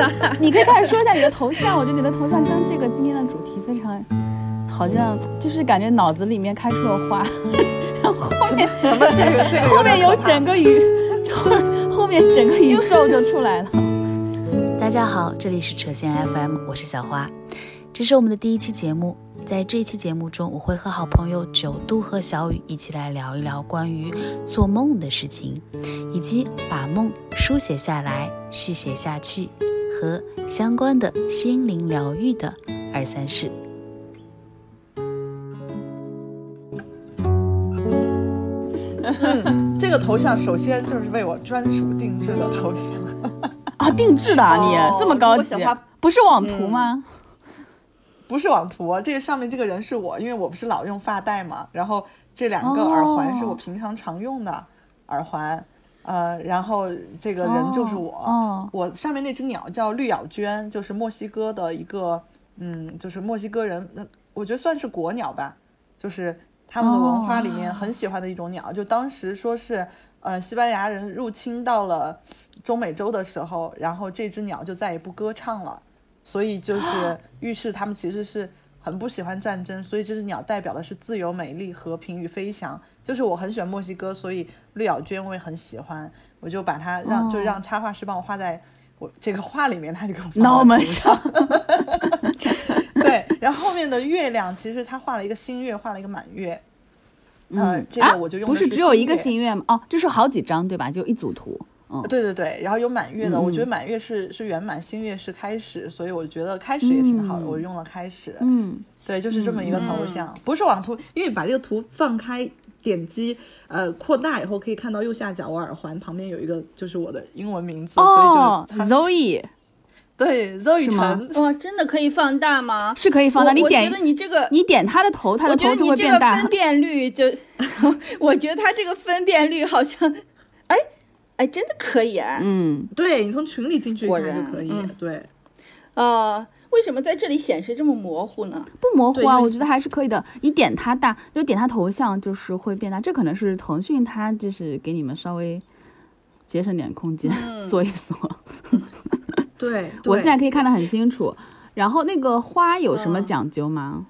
你可以开始说一下你的头像，我觉得你的头像跟这个今天的主题非常，好像就是感觉脑子里面开出了花，然后后面什么这个这个后面有整个宇，后面整个宇宙就出来了。大家好，这里是扯线 FM，我是小花，这是我们的第一期节目。在这一期节目中，我会和好朋友九度和小雨一起来聊一聊关于做梦的事情，以及把梦书写下来、续写下去和相关的心灵疗愈的二三事。嗯，这个头像首先就是为我专属定制的头像 啊，定制的啊，你这么高级，不是网图吗？不是网图，这个上面这个人是我，因为我不是老用发带嘛，然后这两个耳环是我平常常用的耳环，呃，然后这个人就是我，我上面那只鸟叫绿咬鹃，就是墨西哥的一个，嗯，就是墨西哥人，那我觉得算是国鸟吧，就是他们的文化里面很喜欢的一种鸟，就当时说是，呃，西班牙人入侵到了中美洲的时候，然后这只鸟就再也不歌唱了。所以就是预示他们其实是很不喜欢战争，所以这只鸟代表的是自由、美丽、和平与飞翔。就是我很喜欢墨西哥，所以绿咬鹃我也很喜欢，我就把它让就让插画师帮我画在我这个画里面，他就给我脑门上。对，然后后面的月亮其实他画了一个新月，画了一个满月。嗯，这个我就用不是只有一个新月吗？哦，这是好几张对吧？就一组图。嗯对对对，然后有满月的，我觉得满月是是圆满，新月是开始，所以我觉得开始也挺好的，我用了开始。嗯，对，就是这么一个头像，不是网图，因为把这个图放开，点击呃扩大以后，可以看到右下角我耳环旁边有一个就是我的英文名字，所以就 Zoe，对 Zoe 陈，哇，真的可以放大吗？是可以放大，你点，我觉得你这个，你点他的头，他的头就会变大。分辨率就，我觉得他这个分辨率好像。哎，真的可以啊！嗯，对你从群里进去看就可以。对，呃，为什么在这里显示这么模糊呢？不模糊啊，我觉得还是可以的。你点它大，就点它头像，就是会变大。这可能是腾讯它就是给你们稍微节省点空间，缩一缩。对，我现在可以看得很清楚。然后那个花有什么讲究吗？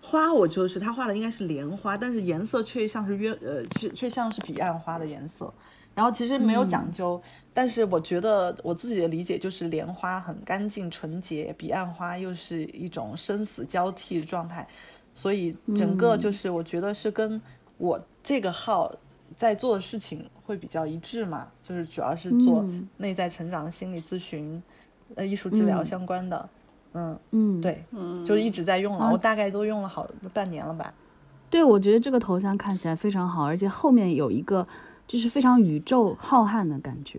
花我就是他画的应该是莲花，但是颜色却像是约呃，却却像是彼岸花的颜色。然后其实没有讲究，但是我觉得我自己的理解就是莲花很干净纯洁，彼岸花又是一种生死交替的状态，所以整个就是我觉得是跟我这个号在做的事情会比较一致嘛，就是主要是做内在成长、心理咨询、呃艺术治疗相关的，嗯嗯。嗯。对，嗯。就一直在用了，我大概都用了好半年了吧。对，我觉得这个头像看起来非常好，而且后面有一个。就是非常宇宙浩瀚的感觉，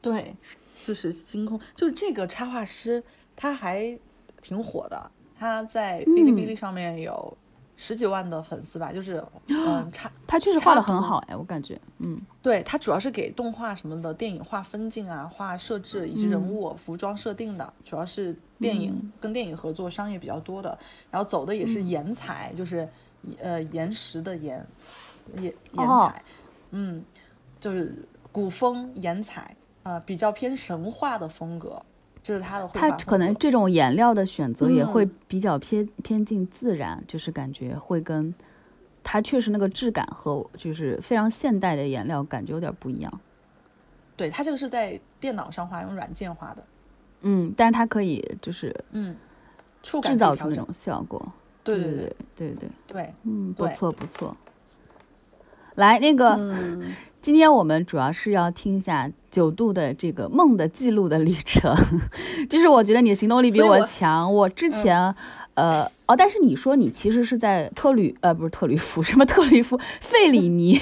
对，就是星空，就是这个插画师他还挺火的，他在哔哩哔哩上面有十几万的粉丝吧，就是 嗯差他确实画的很好哎，我感觉，嗯，对他主要是给动画什么的电影画分镜啊、画设置以及人物服装设定的，主要是电影跟电影合作商业比较多的，然后走的也是岩彩，就是呃岩石的岩岩岩彩。嗯，就是古风岩彩，呃，比较偏神话的风格，这是他的绘画。他可能这种颜料的选择也会比较偏偏近自然，就是感觉会跟他确实那个质感和就是非常现代的颜料感觉有点不一样。对他这个是在电脑上画，用软件画的。嗯，但是它可以就是嗯，制造出那种效果。对对对对对对，嗯，不错不错。来，那个，今天我们主要是要听一下九度的这个梦的记录的旅程，就是我觉得你的行动力比我强，我之前。呃哦，但是你说你其实是在特吕呃不是特吕弗什么特吕弗费里尼，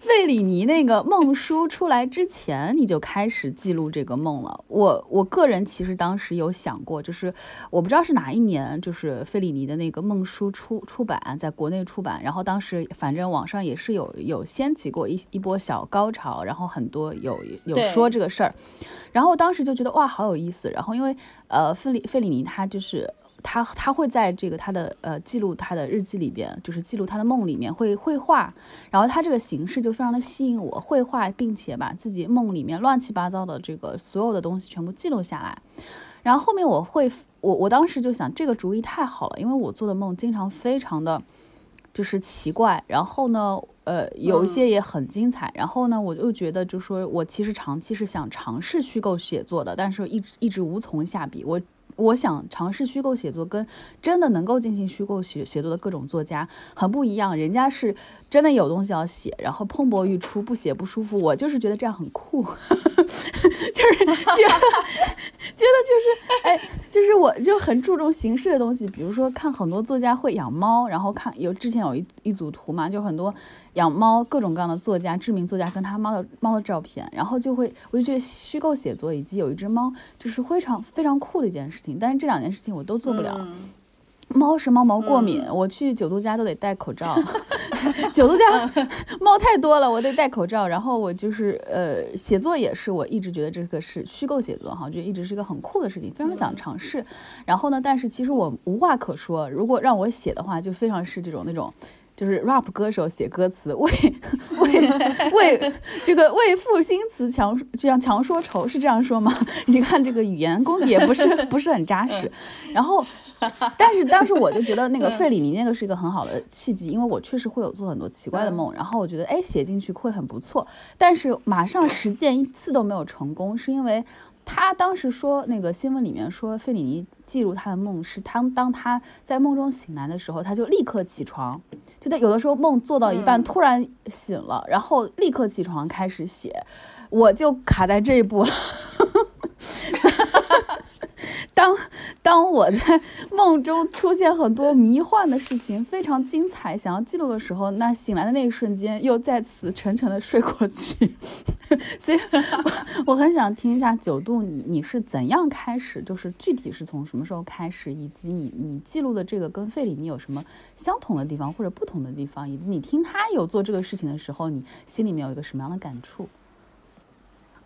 费里尼那个梦书出来之前你就开始记录这个梦了。我我个人其实当时有想过，就是我不知道是哪一年，就是费里尼的那个梦书出出版在国内出版，然后当时反正网上也是有有掀起过一一波小高潮，然后很多有有说这个事儿，然后当时就觉得哇好有意思，然后因为呃费里费里尼他就是。他他会在这个他的呃记录他的日记里边，就是记录他的梦里面会绘画，然后他这个形式就非常的吸引我，绘画并且把自己梦里面乱七八糟的这个所有的东西全部记录下来，然后后面我会我我当时就想这个主意太好了，因为我做的梦经常非常的就是奇怪，然后呢。呃，有一些也很精彩。然后呢，我就觉得，就说我其实长期是想尝试虚构写作的，但是一直一直无从下笔。我我想尝试虚构写作，跟真的能够进行虚构写写作的各种作家很不一样。人家是真的有东西要写，然后蓬勃欲出，不写不舒服。我就是觉得这样很酷，就是觉得觉得就是哎，就是我就很注重形式的东西。比如说看很多作家会养猫，然后看有之前有一一组图嘛，就很多。养猫，各种各样的作家，知名作家跟他猫的猫的照片，然后就会，我就觉得虚构写作以及有一只猫，就是非常非常酷的一件事情。但是这两件事情我都做不了。猫是猫毛过敏，我去九度家都得戴口罩。九度家 猫太多了，我得戴口罩。然后我就是呃，写作也是，我一直觉得这个是虚构写作哈，就一直是一个很酷的事情，非常想尝试。然后呢，但是其实我无话可说。如果让我写的话，就非常是这种那种。就是 rap 歌手写歌词为为为 这个为赋新词强这样强说愁是这样说吗？你看这个语言功底也不是不是很扎实。然后，但是当时我就觉得那个费里尼那个是一个很好的契机，因为我确实会有做很多奇怪的梦，然后我觉得哎写进去会很不错。但是马上实践一次都没有成功，是因为。他当时说，那个新闻里面说，费里尼记录他的梦是，他当他在梦中醒来的时候，他就立刻起床，就在有的时候梦做到一半突然醒了，然后立刻起床开始写，我就卡在这一步了。当当我在 梦中出现很多迷幻的事情，非常精彩，想要记录的时候，那醒来的那一瞬间又再次沉沉的睡过去。所以，我很想听一下九度，你你是怎样开始，就是具体是从什么时候开始，以及你你记录的这个跟费里尼有什么相同的地方或者不同的地方，以及你听他有做这个事情的时候，你心里面有一个什么样的感触？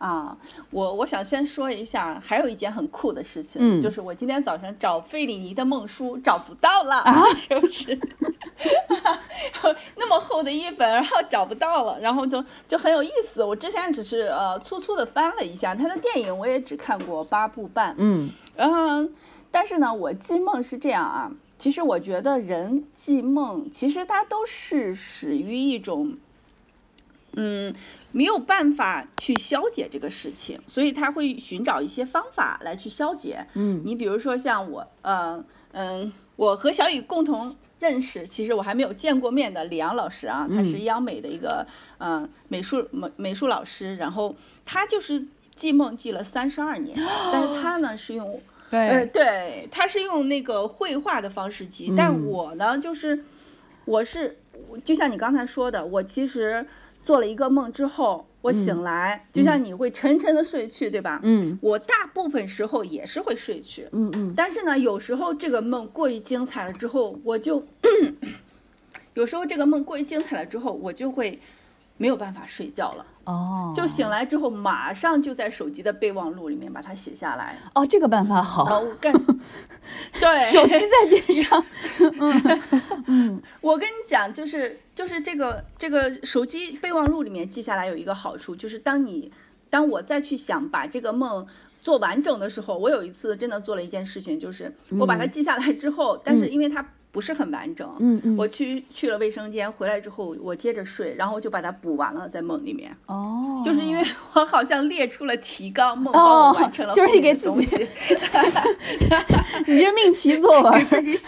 啊，我我想先说一下，还有一件很酷的事情，就是我今天早上找费里尼的梦书找不到了，是不是？那么厚的一本，然后找不到了，然后就就很有意思。我之前只是呃粗粗的翻了一下他的电影，我也只看过八部半，嗯，然后但是呢，我记梦是这样啊，其实我觉得人记梦，其实它都是始于一种，嗯。没有办法去消解这个事情，所以他会寻找一些方法来去消解。嗯，你比如说像我，嗯嗯，我和小雨共同认识，其实我还没有见过面的李阳老师啊，他是央美的一个嗯美术美美术老师，然后他就是记梦记了三十二年，但是他呢是用，对对，他是用那个绘画的方式记，但我呢就是我是就像你刚才说的，我其实。做了一个梦之后，我醒来，就像你会沉沉的睡去，对吧？嗯，我大部分时候也是会睡去。嗯嗯。但是呢，有时候这个梦过于精彩了之后，我就，有时候这个梦过于精彩了之后，我就会。没有办法睡觉了哦，就醒来之后马上就在手机的备忘录里面把它写下来哦，这个办法好。我跟 对，手机在边上。嗯嗯，我跟你讲，就是就是这个这个手机备忘录里面记下来有一个好处，就是当你当我再去想把这个梦做完整的时候，我有一次真的做了一件事情，就是我把它记下来之后，但是因为它。不是很完整，嗯嗯，我去去了卫生间，回来之后我接着睡，然后就把它补完了，在梦里面。哦，就是因为我好像列出了提纲，梦帮我完成了。就是你给自己，你这命题作文，给自己，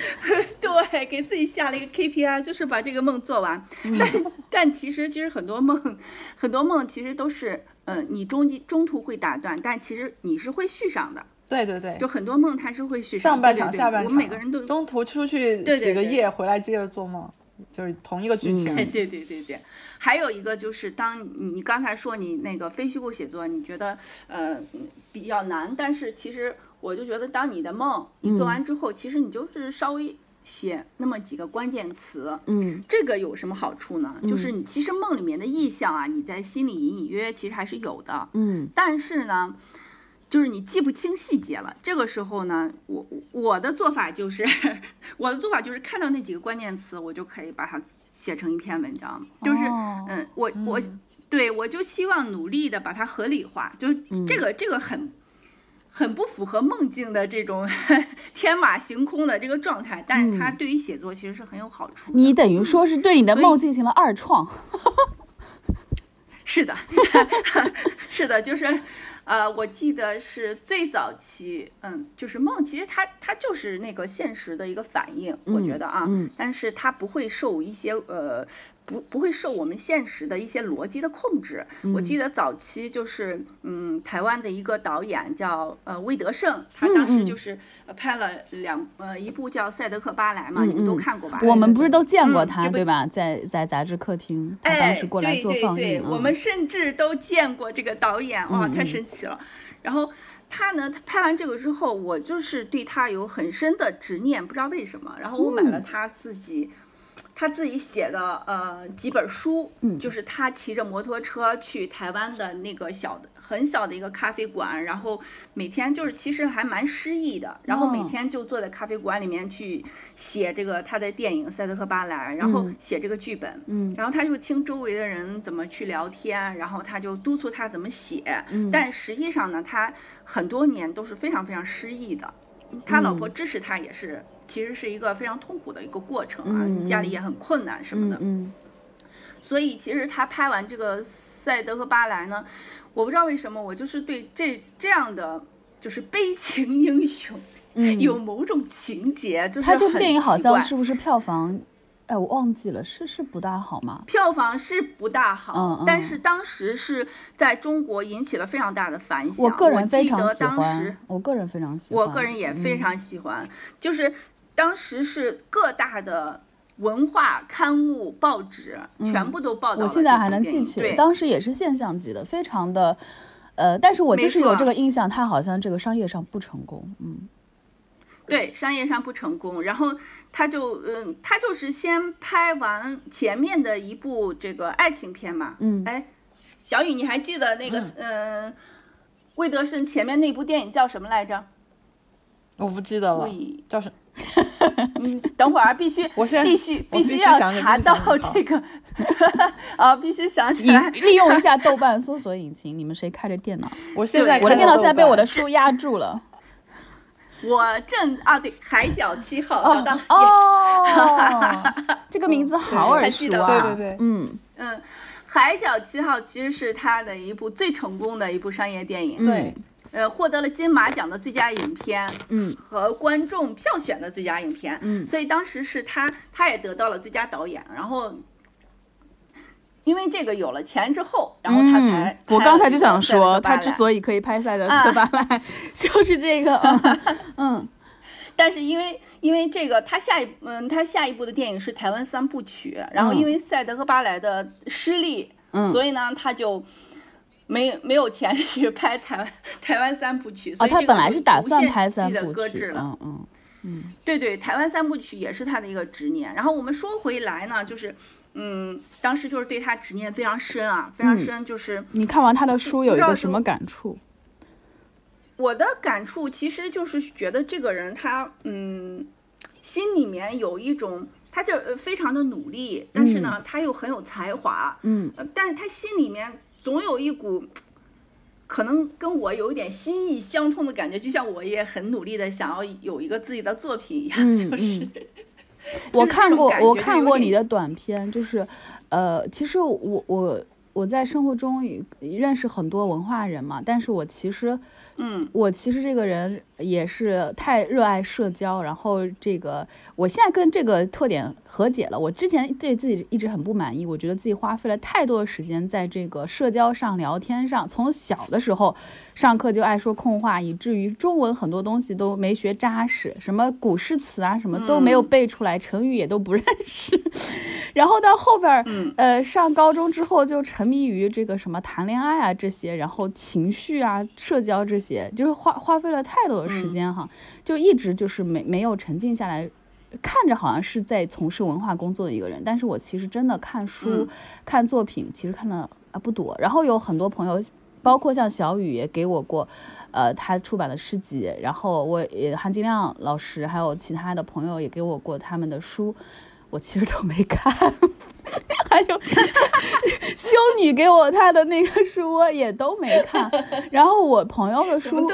对，给自己下了一个 KPI，就是把这个梦做完。但但其实其实很多梦，很多梦其实都是，嗯，你中间中途会打断，但其实你是会续上的。对对对，就很多梦它是会续上半场、下半场，我们每个人都中途出去洗个夜，回来接着做梦，就是同一个剧情。对对对对，还有一个就是当你你刚才说你那个非虚构写作，你觉得呃比较难，但是其实我就觉得当你的梦你做完之后，其实你就是稍微写那么几个关键词，嗯，这个有什么好处呢？就是你其实梦里面的意象啊，你在心里隐隐约约其实还是有的，嗯，但是呢。就是你记不清细节了。这个时候呢，我我的做法就是，我的做法就是看到那几个关键词，我就可以把它写成一篇文章。就是，嗯，我我对我就希望努力的把它合理化，就是这个这个很很不符合梦境的这种 天马行空的这个状态，但是它对于写作其实是很有好处。你等于说是对你的梦进行了二创。是的，是的，就是。呃，我记得是最早期，嗯，就是梦，其实它它就是那个现实的一个反应，我觉得啊，但是它不会受一些呃。不不会受我们现实的一些逻辑的控制。我记得早期就是，嗯，台湾的一个导演叫呃魏德胜，他当时就是拍了两呃一部叫《赛德克巴莱》嘛，你们都看过吧？我们不是都见过他对吧？在在杂志客厅，他当时过来做放映。我们甚至都见过这个导演，哇，太神奇了。然后他呢，他拍完这个之后，我就是对他有很深的执念，不知道为什么。然后我买了他自己。他自己写的呃几本书，嗯，就是他骑着摩托车去台湾的那个小的很小的一个咖啡馆，然后每天就是其实还蛮诗意的，然后每天就坐在咖啡馆里面去写这个他的电影《赛德克巴莱》，然后写这个剧本，嗯，然后他就听周围的人怎么去聊天，然后他就督促他怎么写，嗯，但实际上呢，他很多年都是非常非常失意的，他老婆支持他也是。其实是一个非常痛苦的一个过程啊，家里也很困难什么的。嗯，所以其实他拍完这个《赛德和巴莱》呢，我不知道为什么，我就是对这这样的就是悲情英雄，有某种情节。就是他这部电影好像是不是票房？哎，我忘记了，是是不大好吗？票房是不大好，但是当时是在中国引起了非常大的反响。我个人非常喜欢，我个人非常喜欢，我个人也非常喜欢，就是。当时是各大的文化刊物、报纸全部都报道我现在还能记起来，当时也是现象级的，非常的，呃，但是我就是有这个印象，他好像这个商业上不成功，嗯，对，商业上不成功，然后他就，嗯，他就是先拍完前面的一部这个爱情片嘛，嗯，哎，小雨，你还记得那个，嗯，魏德胜前面那部电影叫什么来着？我不记得了，叫什？嗯，等会儿必须，我现在必须必须要查到这个啊，必须想起来，利用一下 豆瓣搜索引擎。你们谁开着电脑？我现在我的电脑现在被我的书压住了。我正啊，对，海角七号找到哦，这个名字好耳熟啊！对对对，嗯嗯，海角七号其实是他的一部最成功的一部商业电影，对。呃，获得了金马奖的最佳影片，嗯，和观众票选的最佳影片，嗯，所以当时是他，他也得到了最佳导演。然后，因为这个有了钱之后，然后他才，我刚才就想说，他之所以可以拍《赛德克巴莱》，就是这个，嗯，但是因为因为这个，他下一嗯，他下一部的电影是台湾三部曲，然后因为《赛德克巴莱》的失利，嗯，所以呢，他就。没没有钱去拍台湾台湾三部曲，所以他本来是打算拍三部曲，嗯嗯嗯，对对，台湾三部曲也是他的一个执念。然后我们说回来呢，就是嗯，当时就是对他执念非常深啊，非常深。就是你看完他的书有一个什么感触？我的感触其实就是觉得这个人他嗯，心里面有一种，他就非常的努力，但是呢，他又很有才华，嗯，但是他心里面。总有一股可能跟我有一点心意相通的感觉，就像我也很努力的想要有一个自己的作品一样。就是，我看过，我看过你的短片，就是，呃，其实我我我在生活中认识很多文化人嘛，但是我其实。嗯，我其实这个人也是太热爱社交，然后这个我现在跟这个特点和解了。我之前对自己一直很不满意，我觉得自己花费了太多的时间在这个社交上、聊天上，从小的时候。上课就爱说空话，以至于中文很多东西都没学扎实，什么古诗词啊，什么都没有背出来，成语也都不认识。然后到后边儿，呃，上高中之后就沉迷于这个什么谈恋爱啊这些，然后情绪啊、社交这些，就是花花费了太多的时间哈，就一直就是没没有沉静下来，看着好像是在从事文化工作的一个人，但是我其实真的看书、看作品，其实看的啊不多。然后有很多朋友。包括像小雨也给我过，呃，他出版的诗集，然后我也韩金亮老师还有其他的朋友也给我过他们的书，我其实都没看，还有修女给我他的那个书我也都没看，然后我朋友的书。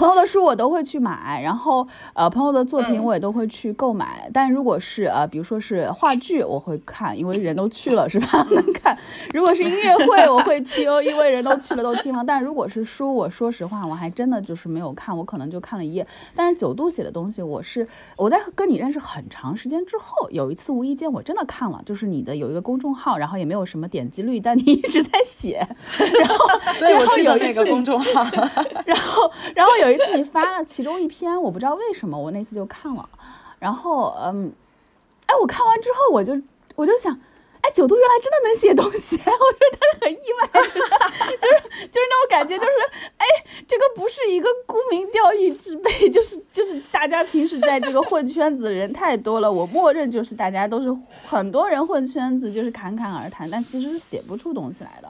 朋友的书我都会去买，然后呃，朋友的作品我也都会去购买。但如果是呃，比如说是话剧，我会看，因为人都去了是吧？能看。如果是音乐会，我会听，因为人都去了都听了。但如果是书，我说实话，我还真的就是没有看，我可能就看了一页。但是九度写的东西，我是我在跟你认识很长时间之后，有一次无意间我真的看了，就是你的有一个公众号，然后也没有什么点击率，但你一直在写。然后对我记得那个公众号。然后然后有。有一次你发了其中一篇，我不知道为什么，我那次就看了，然后嗯，哎，我看完之后我就我就想，哎，九度原来真的能写东西，我觉得很意外，就是就是那种感觉，就是哎，这个不是一个沽名钓誉之辈，就是就是大家平时在这个混圈子的人太多了，我默认就是大家都是很多人混圈子，就是侃侃而谈，但其实是写不出东西来的。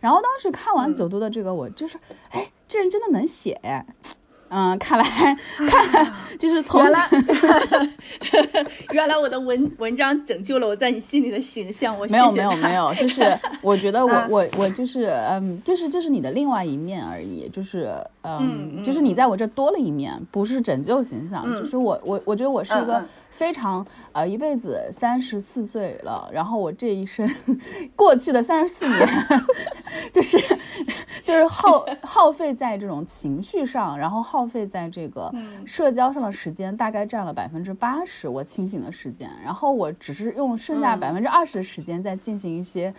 然后当时看完九度的这个，我就是哎，这人真的能写。嗯，看来 看来就是从原来 原来我的文文章拯救了我在你心里的形象，我没有没有没有，就是 我觉得我我我就是嗯，就是这是你的另外一面而已，就是嗯，就是你在我这多了一面，不是拯救形象，就是我我我觉得我是一个。非常呃，一辈子三十四岁了，然后我这一生过去的三十四年，就是就是耗耗费在这种情绪上，然后耗费在这个社交上的时间，大概占了百分之八十我清醒的时间，然后我只是用剩下百分之二十的时间在进行一些，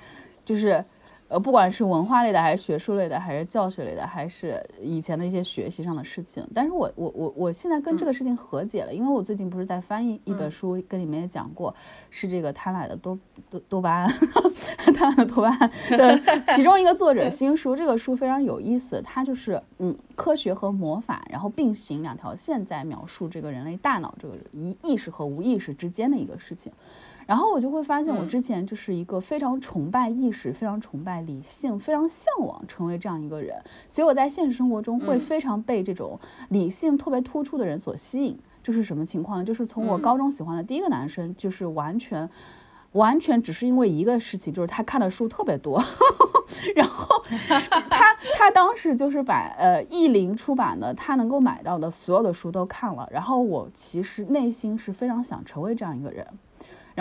就是。呃，不管是文化类的，还是学术类的，还是教学类的，还是以前的一些学习上的事情，但是我我我我现在跟这个事情和解了，因为我最近不是在翻译一本书，跟你们也讲过，是这个贪婪的多多多巴胺，贪婪的多巴胺的其中一个作者 新书，这个书非常有意思，它就是嗯，科学和魔法，然后并行两条线在描述这个人类大脑这个意意识和无意识之间的一个事情。然后我就会发现，我之前就是一个非常崇拜意识、非常崇拜理性、非常向往成为这样一个人，所以我在现实生活中会非常被这种理性特别突出的人所吸引。就是什么情况呢？就是从我高中喜欢的第一个男生，就是完全、完全只是因为一个事情，就是他看的书特别多，然后他他当时就是把呃译林出版的他能够买到的所有的书都看了，然后我其实内心是非常想成为这样一个人。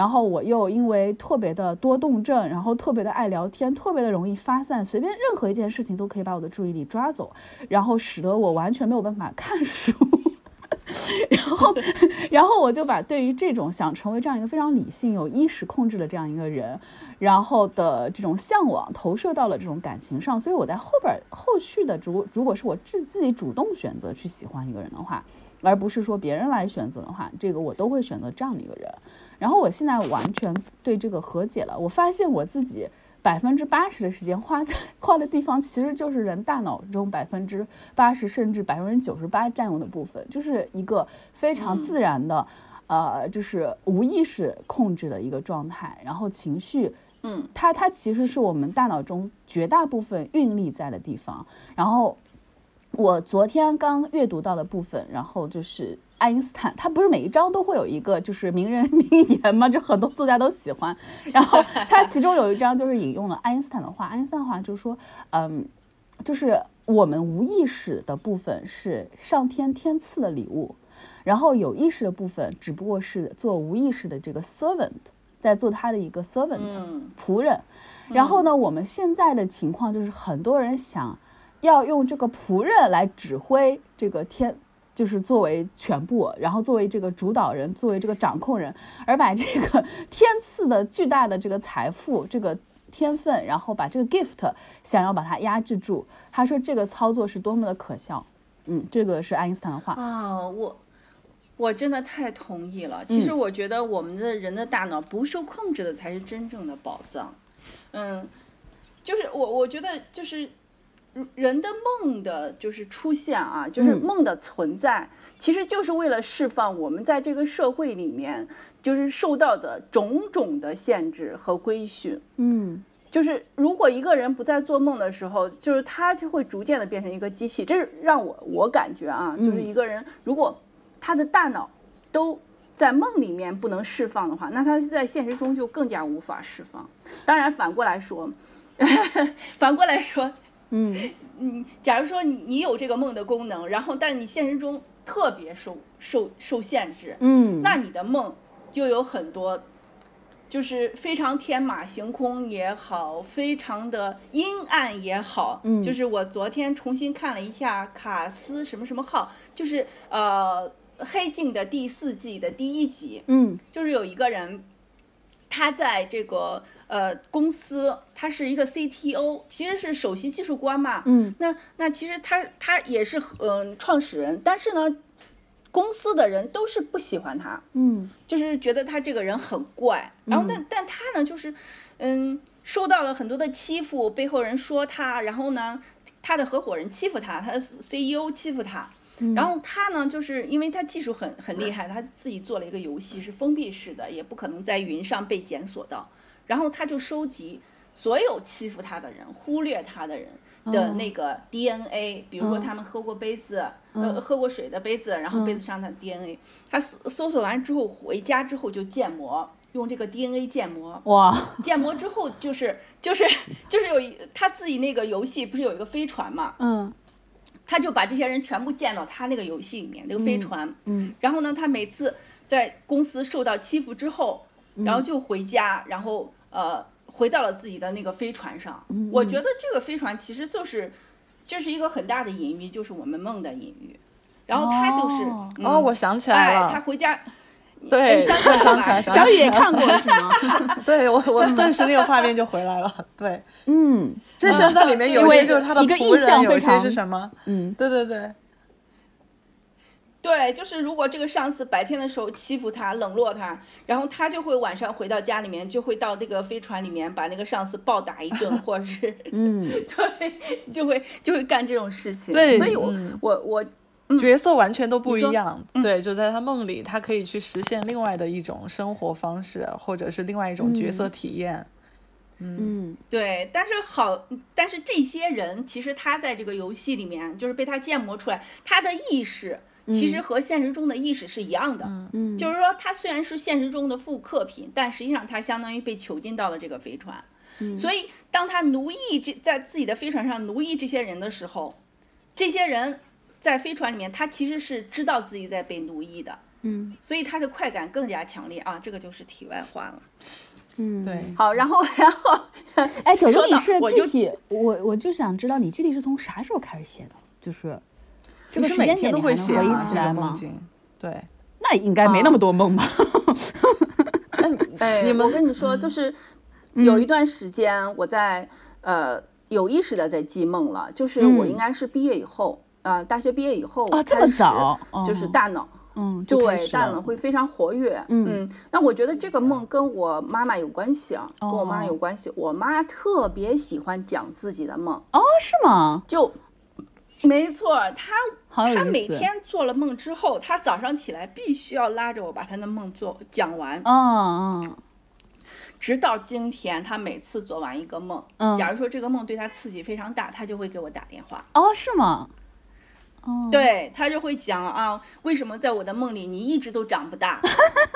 然后我又因为特别的多动症，然后特别的爱聊天，特别的容易发散，随便任何一件事情都可以把我的注意力抓走，然后使得我完全没有办法看书。然后，然后我就把对于这种想成为这样一个非常理性、有意识控制的这样一个人，然后的这种向往投射到了这种感情上。所以我在后边后续的，如如果是我自自己主动选择去喜欢一个人的话，而不是说别人来选择的话，这个我都会选择这样的一个人。然后我现在完全对这个和解了。我发现我自己百分之八十的时间花在花的地方，其实就是人大脑中百分之八十甚至百分之九十八占用的部分，就是一个非常自然的，呃，就是无意识控制的一个状态。然后情绪，嗯，它它其实是我们大脑中绝大部分运力在的地方。然后我昨天刚阅读到的部分，然后就是。爱因斯坦，他不是每一章都会有一个就是名人 名言吗？就很多作家都喜欢。然后 他其中有一章就是引用了爱因斯坦的话，爱因斯坦的话就是说，嗯，就是我们无意识的部分是上天天赐的礼物，然后有意识的部分只不过是做无意识的这个 servant，在做他的一个 servant 仆人。然后呢，我们现在的情况就是很多人想要用这个仆人来指挥这个天。就是作为全部，然后作为这个主导人，作为这个掌控人，而把这个 天赐的巨大的这个财富、这个天分，然后把这个 gift 想要把它压制住。他说这个操作是多么的可笑。嗯，这个是爱因斯坦的话啊，我我真的太同意了。其实我觉得我们的人的大脑不受控制的才是真正的宝藏。嗯，就是我我觉得就是。人的梦的就是出现啊，就是梦的存在，其实就是为了释放我们在这个社会里面就是受到的种种的限制和规训。嗯，就是如果一个人不在做梦的时候，就是他就会逐渐的变成一个机器。这是让我我感觉啊，就是一个人如果他的大脑都在梦里面不能释放的话，那他在现实中就更加无法释放。当然反过来说，反过来说，嗯。嗯，假如说你你有这个梦的功能，然后但你现实中特别受受受限制，嗯，那你的梦又有很多，就是非常天马行空也好，非常的阴暗也好，嗯。就是我昨天重新看了一下卡斯什么什么号，就是呃《黑镜》的第四季的第一集，嗯。就是有一个人，他在这个呃公司，他是一个 CTO，其实是首席技术官嘛。嗯那那其实他他也是嗯、创始人，但是呢，公司的人都是不喜欢他，嗯就是觉得他这个人很怪。然后但但他呢，就是嗯受到了很多的欺负，背后人说他，然后呢，他的合伙人欺负他，他的 CEO 欺负他。然后他呢，就是因为他技术很很厉害，他自己做了一个游戏是封闭式的，也不可能在云上被检索到。然后他就收集所有欺负他的人、忽略他的人的那个 DNA，、比如说他们喝过杯子，呃，喝过水的杯子，然后杯子上的 DNA，、他搜搜索完之后回家之后就建模，用这个 DNA 建模，哇，建模之后就是就是就是有一他自己那个游戏不是有一个飞船嘛，嗯。他就把这些人全部建到他那个游戏里面，那个飞船。嗯。然后呢，他每次在公司受到欺负之后，然后就回家，然后呃回到了自己的那个飞船上。我觉得这个飞船其实就是这是一个很大的隐喻，就是我们梦的隐喻。然后他就是哦嗯哦，我想起来哎，了，他回家。对，你想起我来了吧想起来，小雨也看过是吗？对我我 顿时那个画面就回来了。对，嗯这身在里面有因为些就是他的一个仆意象人，有些是什么？嗯对对对，对，就是如果这个上司白天的时候欺负他、冷落他，然后他就会晚上回到家里面，就会到那个飞船里面把那个上司暴打一顿，或者是 嗯对，就会就会干这种事情。对所以我、嗯我我角色完全都不一样。对，就在他梦里，他可以去实现另外的一种生活方式，或者是另外一种角色体验。嗯对，但是好，但是这些人其实他在这个游戏里面就是被他建模出来，他的意识其实和现实中的意识是一样的。嗯，就是说，它虽然是现实中的复刻品，但实际上它相当于被囚禁到了这个飞船。所以，当他奴役这在自己的飞船上奴役这些人的时候，这些人在飞船里面，他其实是知道自己在被奴役的。嗯所以他的快感更加强烈啊！这个就是题外话了。嗯，对，好，然后，然后，哎，九说到六你是我就具体，我我就想知道你具体是从啥时候开始写的？就是这你是每个时间天都会点你还能回忆写吗？对。那应该没那么多梦吧？那你哎，你们我跟你说，就是有一段时间我在呃有意识的在记梦了，就是我应该是毕业以后，啊，大学毕业以后啊，这么开始早，就是哦大脑。嗯，对，大脑会非常活跃。嗯那我觉得这个梦跟我妈妈有关系啊，跟我妈哦有关系。我妈特别喜欢讲自己的梦，哦，是吗？就没错，她好有意思。她每天做了梦之后，他早上起来必须要拉着我把他的梦做讲完。嗯嗯直到今天，他每次做完一个梦，嗯假如说这个梦对他刺激非常大，他就会给我打电话。哦，是吗？哦，对他就会讲啊，为什么在我的梦里你一直都长不大，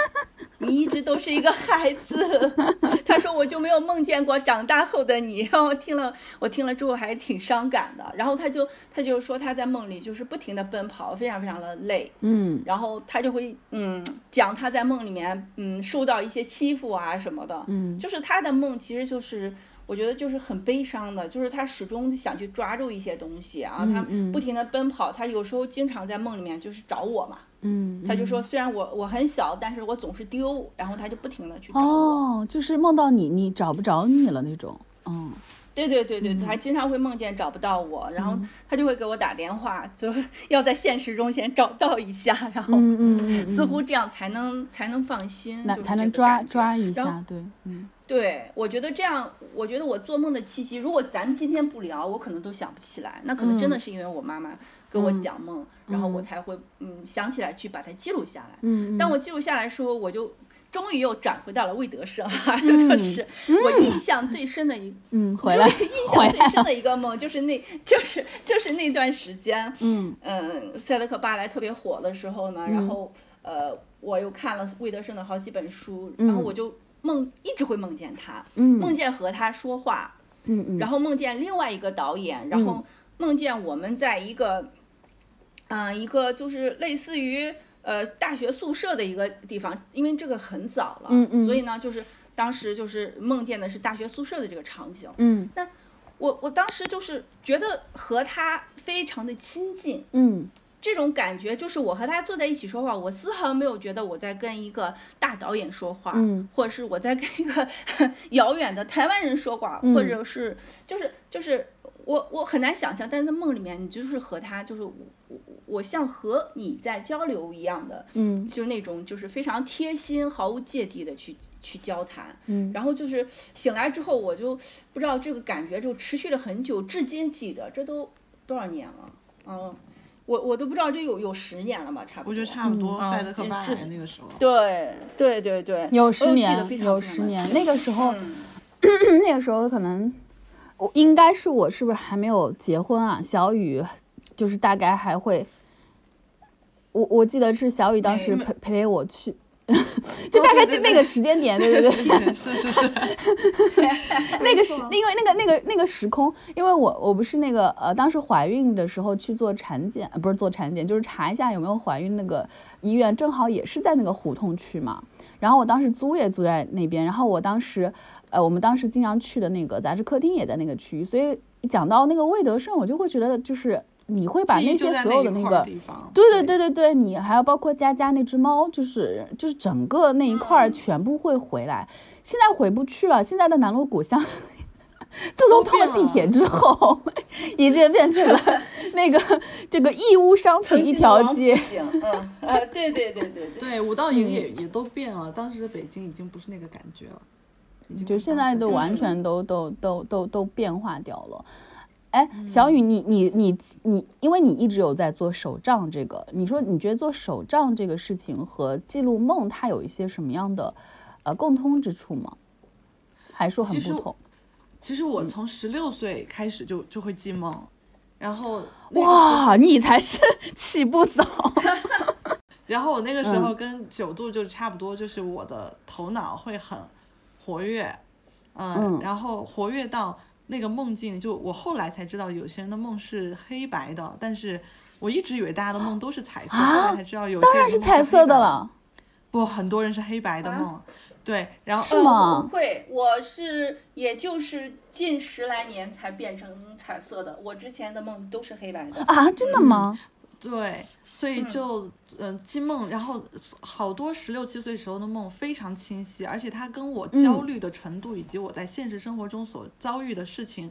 你一直都是一个孩子。他说我就没有梦见过长大后的你。然后我听了，我听了之后还挺伤感的。然后他就他就说他在梦里就是不停的奔跑，非常非常的累。嗯然后他就会嗯讲他在梦里面嗯受到一些欺负啊什么的，嗯就是他的梦其实就是我觉得就是很悲伤的，就是他始终想去抓住一些东西啊，他嗯。不停的奔跑，他有时候经常在梦里面就是找我嘛，嗯，他就说虽然我我很小，但是我总是丢，然后他就不停的去找我。哦，就是梦到你，你找不着你了那种。嗯。对对对对，他经常会梦见找不到我，然后他就会给我打电话，就 要在现实中先找到一下，然后似乎这样才能才能放心，才能抓抓一下，对，嗯对，我觉得这样，我觉得我做梦的气息，如果咱们今天不聊，我可能都想不起来。那可能真的是因为我妈妈跟我讲梦，然后我才会嗯想起来去把它记录下来。嗯，当我记录下来的时候，我就终于又转回到了魏德胜哈，就是我印象最深的一嗯，回来，印象最深的一个梦就是那，就是就是那段时间，嗯。嗯，赛德克巴莱特别火的时候呢，然后呃，我又看了魏德胜的好几本书，然后我就梦一直会梦见他，嗯。梦见和他说话，嗯嗯，然后梦见另外一个导演，然后梦见我们在一个，啊、一个就是类似于呃大学宿舍的一个地方，因为这个很早了，嗯嗯。所以呢，就是当时就是梦见的是大学宿舍的这个场景。嗯。我我当时就是觉得和他非常的亲近，嗯这种感觉就是我和他坐在一起说话，我丝毫没有觉得我在跟一个大导演说话，嗯。或者是我在跟一个 遥远的台湾人说话，嗯或者是就是就是我我很难想象，但是在梦里面你就是和他就是我我我像和你在交流一样的，嗯。就那种就是非常贴心、毫无芥蒂的去去交谈，嗯。然后就是醒来之后，我就不知道这个感觉就持续了很久，至今记得，这都多少年了？嗯，我我都不知道这有有十年了吧，差不多。我觉得差不多。嗯赛德克巴这莱那个时候，对对对对，有十年，有十年，那个时候。嗯 那个时候可能我应该是我是不是还没有结婚啊？小雨就是大概还会，我我记得是小雨当时陪陪陪我去，就大概对对。那个时间点，对对对，对，是 是是，那个时因为那个那个那个时空，因为我我不是那个呃当时怀孕的时候去做产检，呃不是做产检，就是查一下有没有怀孕那个医院，正好也是在那个胡同区嘛。然后我当时租也租在那边，然后我当时，呃，我们当时经常去的那个杂志客厅也在那个区域，所以讲到那个魏德胜，我就会觉得就是你会把那些所有的那个。对对对对对，你还有包括佳佳那只猫，就是就是整个那一块儿嗯全部会回来。现在回不去了，现在的南锣鼓巷，自从通了地铁之后，已经变成了 那个这个义乌商品一条街。嗯，呃，对对对对对，对，五道营也也都变了，当时的北京已经不是那个感觉了，已经就现在都完全都都都都都变化掉了。哎，小雨，你你你你，因为你一直有在做手账这个，你说你觉得做手账这个事情和记录梦，它有一些什么样的呃共通之处吗？还是说很不同？其实我从十六岁开始就就会记梦，然后哇，你才是起步早。然后我那个时嗯候跟九度就差不多，就是我的头脑会很活跃，嗯，嗯然后活跃到那个梦境，就我后来才知道有些人的梦是黑白的，但是我一直以为大家的梦都是彩色，后来才知道有些啊当然是人的梦黑彩色的。了。不，很多人是黑白的啊梦，对，然后是吗会，我是也就是近十来年才变成彩色的，我之前的梦都是黑白的。啊，真的吗？对，所以嗯就嗯、呃记梦，然后好多十六七岁时候的梦非常清晰，而且它跟我焦嗯虑的程度、以及我在现实生活中所遭遇的事情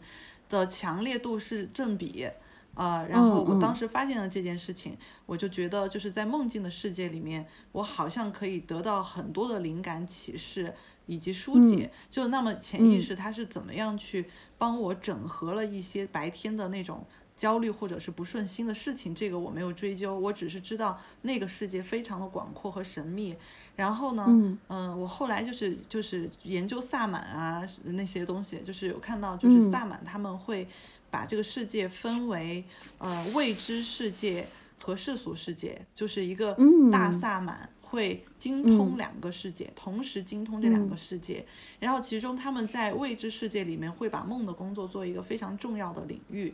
的强烈度是正比。呃，然后我当时发现了这件事情，我就觉得就是在梦境的世界里面，我好像可以得到很多的灵感启示以及疏解。就那么潜意嗯识它是怎么样去帮我整合了一些白天的那种焦虑或者是不顺心的事情，这个我没有追究，我只是知道那个世界非常的广阔和神秘。然后呢，嗯嗯、我后来就是就是研究萨满啊那些东西，就是有看到就是嗯萨满他们会把这个世界分为呃未知世界和世俗世界，就是一个大嗯萨满。会精通嗯两个世界，同时精通这两个嗯世界，然后其中他们在未知世界里面会把梦的工作做一个非常重要的领域，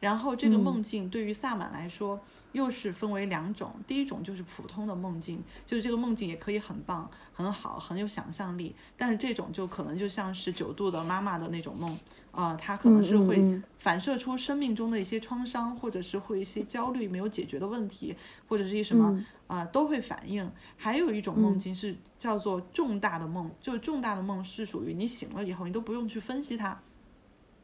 然后这个嗯梦境对于萨满来说又是分为两种，第一种就是普通的梦境，就是这个梦境也可以很棒、很好、很有想象力，但是这种就可能就像是九度的妈妈的那种梦，啊、它可能是会反射出生命中的一些创伤，或者是会一些焦虑没有解决的问题，或者是一什么嗯啊、都会反应。还有一种梦境是叫做重大的梦，就是重大的梦是属于你醒了以后你都不用去分析它。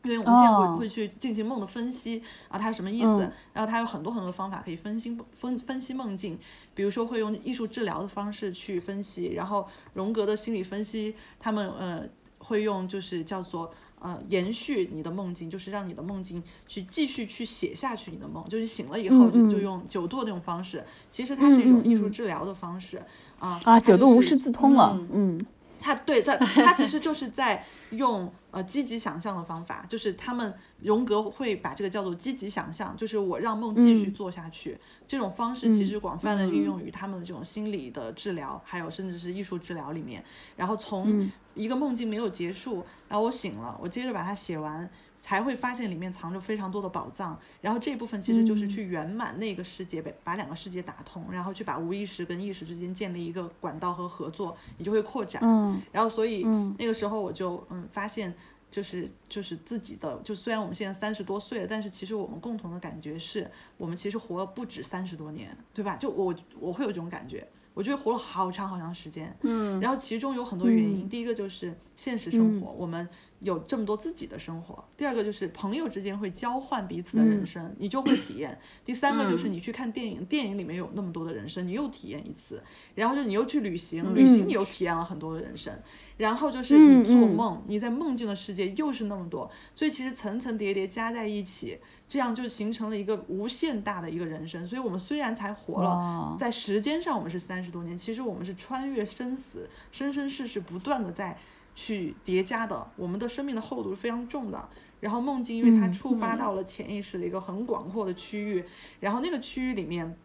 因为我们现在会、哦会去进行梦的分析啊，它什么意思？嗯然后它有很多很多方法可以分析分分析梦境，比如说会用艺术治疗的方式去分析，然后荣格的心理分析，他们呃会用就是叫做呃延续你的梦境，就是让你的梦境去继续去写下去你的梦，就是醒了以后就就用九度这种方式，其实它是一种艺术治疗的方式啊啊，九度无师自通了，嗯。他对他，他其实就是在用呃积极想象的方法，就是他们荣格会把这个叫做积极想象，就是我让梦继续做下去。这种方式其实广泛的运用于他们的这种心理的治疗，还有甚至是艺术治疗里面。然后从一个梦境没有结束，然后我醒了，我接着把它写完。才会发现里面藏着非常多的宝藏，然后这部分其实就是去圆满那个世界，把把两个世界打通，然后去把无意识跟意识之间建立一个管道和合作，你就会扩展。嗯，然后所以那个时候我就嗯发现，就是就是自己的，就虽然我们现在三十多岁了，但是其实我们共同的感觉是我们其实活了不止三十多年，对吧？就我我会有这种感觉。我觉得活了好长好长时间，嗯，然后其中有很多原因。第一个就是现实生活，我们有这么多自己的生活；第二个就是朋友之间会交换彼此的人生，你就会体验；第三个就是你去看电影，电影里面有那么多的人生，你又体验一次；然后就是你又去旅行，旅行你又体验了很多的人生；然后就是你做梦，你在梦境的世界又是那么多，所以其实层层叠叠加在一起。这样就形成了一个无限大的一个人生，所以我们虽然才活了，在时间上我们是三十多年，其实我们是穿越生死、生生世世不断的在去叠加的，我们的生命的厚度是非常重的。然后梦境，因为它触发到了潜意识的一个很广阔的区域，然后那个区域里面，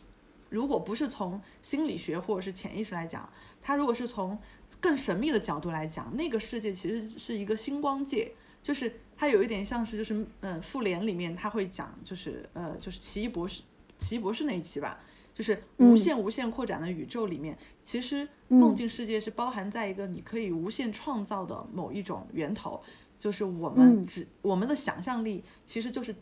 如果不是从心理学或者是潜意识来讲，它如果是从更神秘的角度来讲，那个世界其实是一个星光界，就是。它有一点像是，就是嗯，复联里面他会讲，就是呃，就是奇异博士，奇异博士那一期吧，就是无限无限扩展的宇宙里面，其实梦境世界是包含在一个你可以无限创造的某一种源头，就是我们只我们的想象力，其实就是，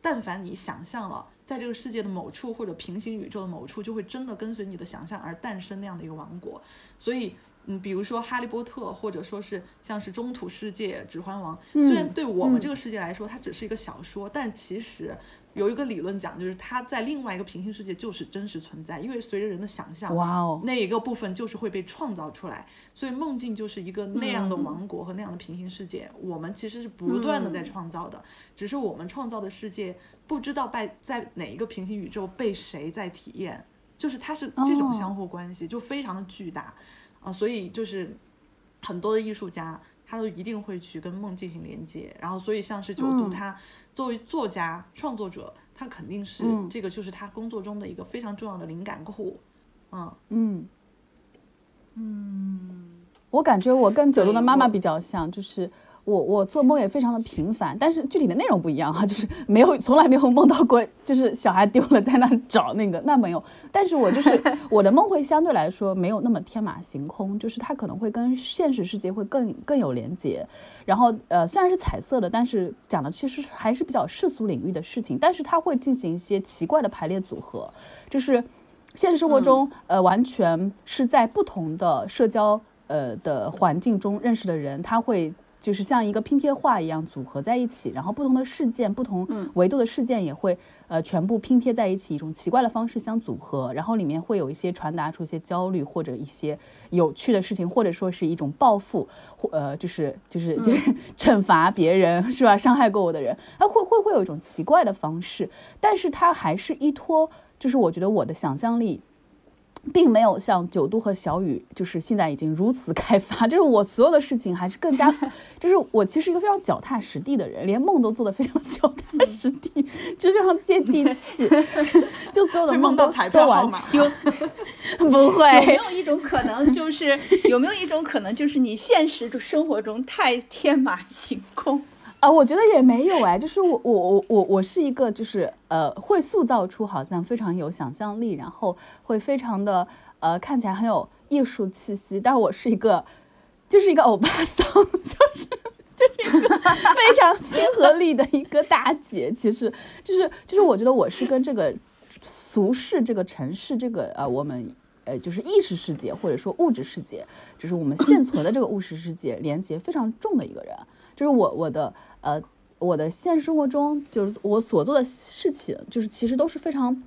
但凡你想象了，在这个世界的某处或者平行宇宙的某处，就会真的跟随你的想象而诞生那样的一个王国，所以。嗯，比如说《哈利波特》，或者说是像是《中土世界》《指环王》，虽然对我们这个世界来说，它只是一个小说，但其实有一个理论讲，就是它在另外一个平行世界就是真实存在，因为随着人的想象，哇哦，那一个部分就是会被创造出来，所以梦境就是一个那样的王国和那样的平行世界，我们其实是不断的在创造的，只是我们创造的世界不知道被在哪一个平行宇宙被谁在体验，就是它是这种相互关系，就非常的巨大。啊，所以就是很多的艺术家，他都一定会去跟梦进行连接。然后，所以像是九度，他作为作家、创作者，他肯定是这个就是他工作中的一个非常重要的灵感库。嗯嗯嗯，我感觉我跟九度的妈妈比较像，就是。我我做梦也非常的频繁，但是具体的内容不一样哈，就是没有从来没有梦到过，就是小孩丢了在那找那个那没有，但是我就是 我的梦会相对来说没有那么天马行空，就是它可能会跟现实世界会更更有连接，然后呃虽然是彩色的，但是讲的其实还是比较世俗领域的事情，但是它会进行一些奇怪的排列组合，就是现实生活中呃完全是在不同的社交呃的环境中认识的人，他会。就是像一个拼贴画一样组合在一起，然后不同的事件、不同维度的事件也会呃全部拼贴在一起，一种奇怪的方式相组合，然后里面会有一些传达出一些焦虑或者一些有趣的事情，或者说是一种报复，或呃就是就是就是 惩罚别人是吧？伤害过我的人，他会会会有一种奇怪的方式，但是他还是依托，就是我觉得我的想象力。并没有像九度和小雨，就是现在已经如此开发。就是我所有的事情还是更加，就是我其实一个非常脚踏实地的人，连梦都做得非常脚踏实地，就非常接地气。就所有的梦都彩票号码有不会？有没有一种可能，就是有没有一种可能，就是你现实生活中太天马行空？啊，我觉得也没有哎，就是我我我我我是一个就是呃会塑造出好像非常有想象力，然后会非常的呃看起来很有艺术气息，但是我是一个就是一个欧巴桑，就是就是一个非常亲和力的一个大姐，其实就是就是我觉得我是跟这个俗世这个城市这个呃我们呃就是意识世界或者说物质世界，就是我们现存的这个物质世界连接非常重的一个人，就是我我的。呃，我的现实生活中，就是我所做的事情，就是其实都是非常，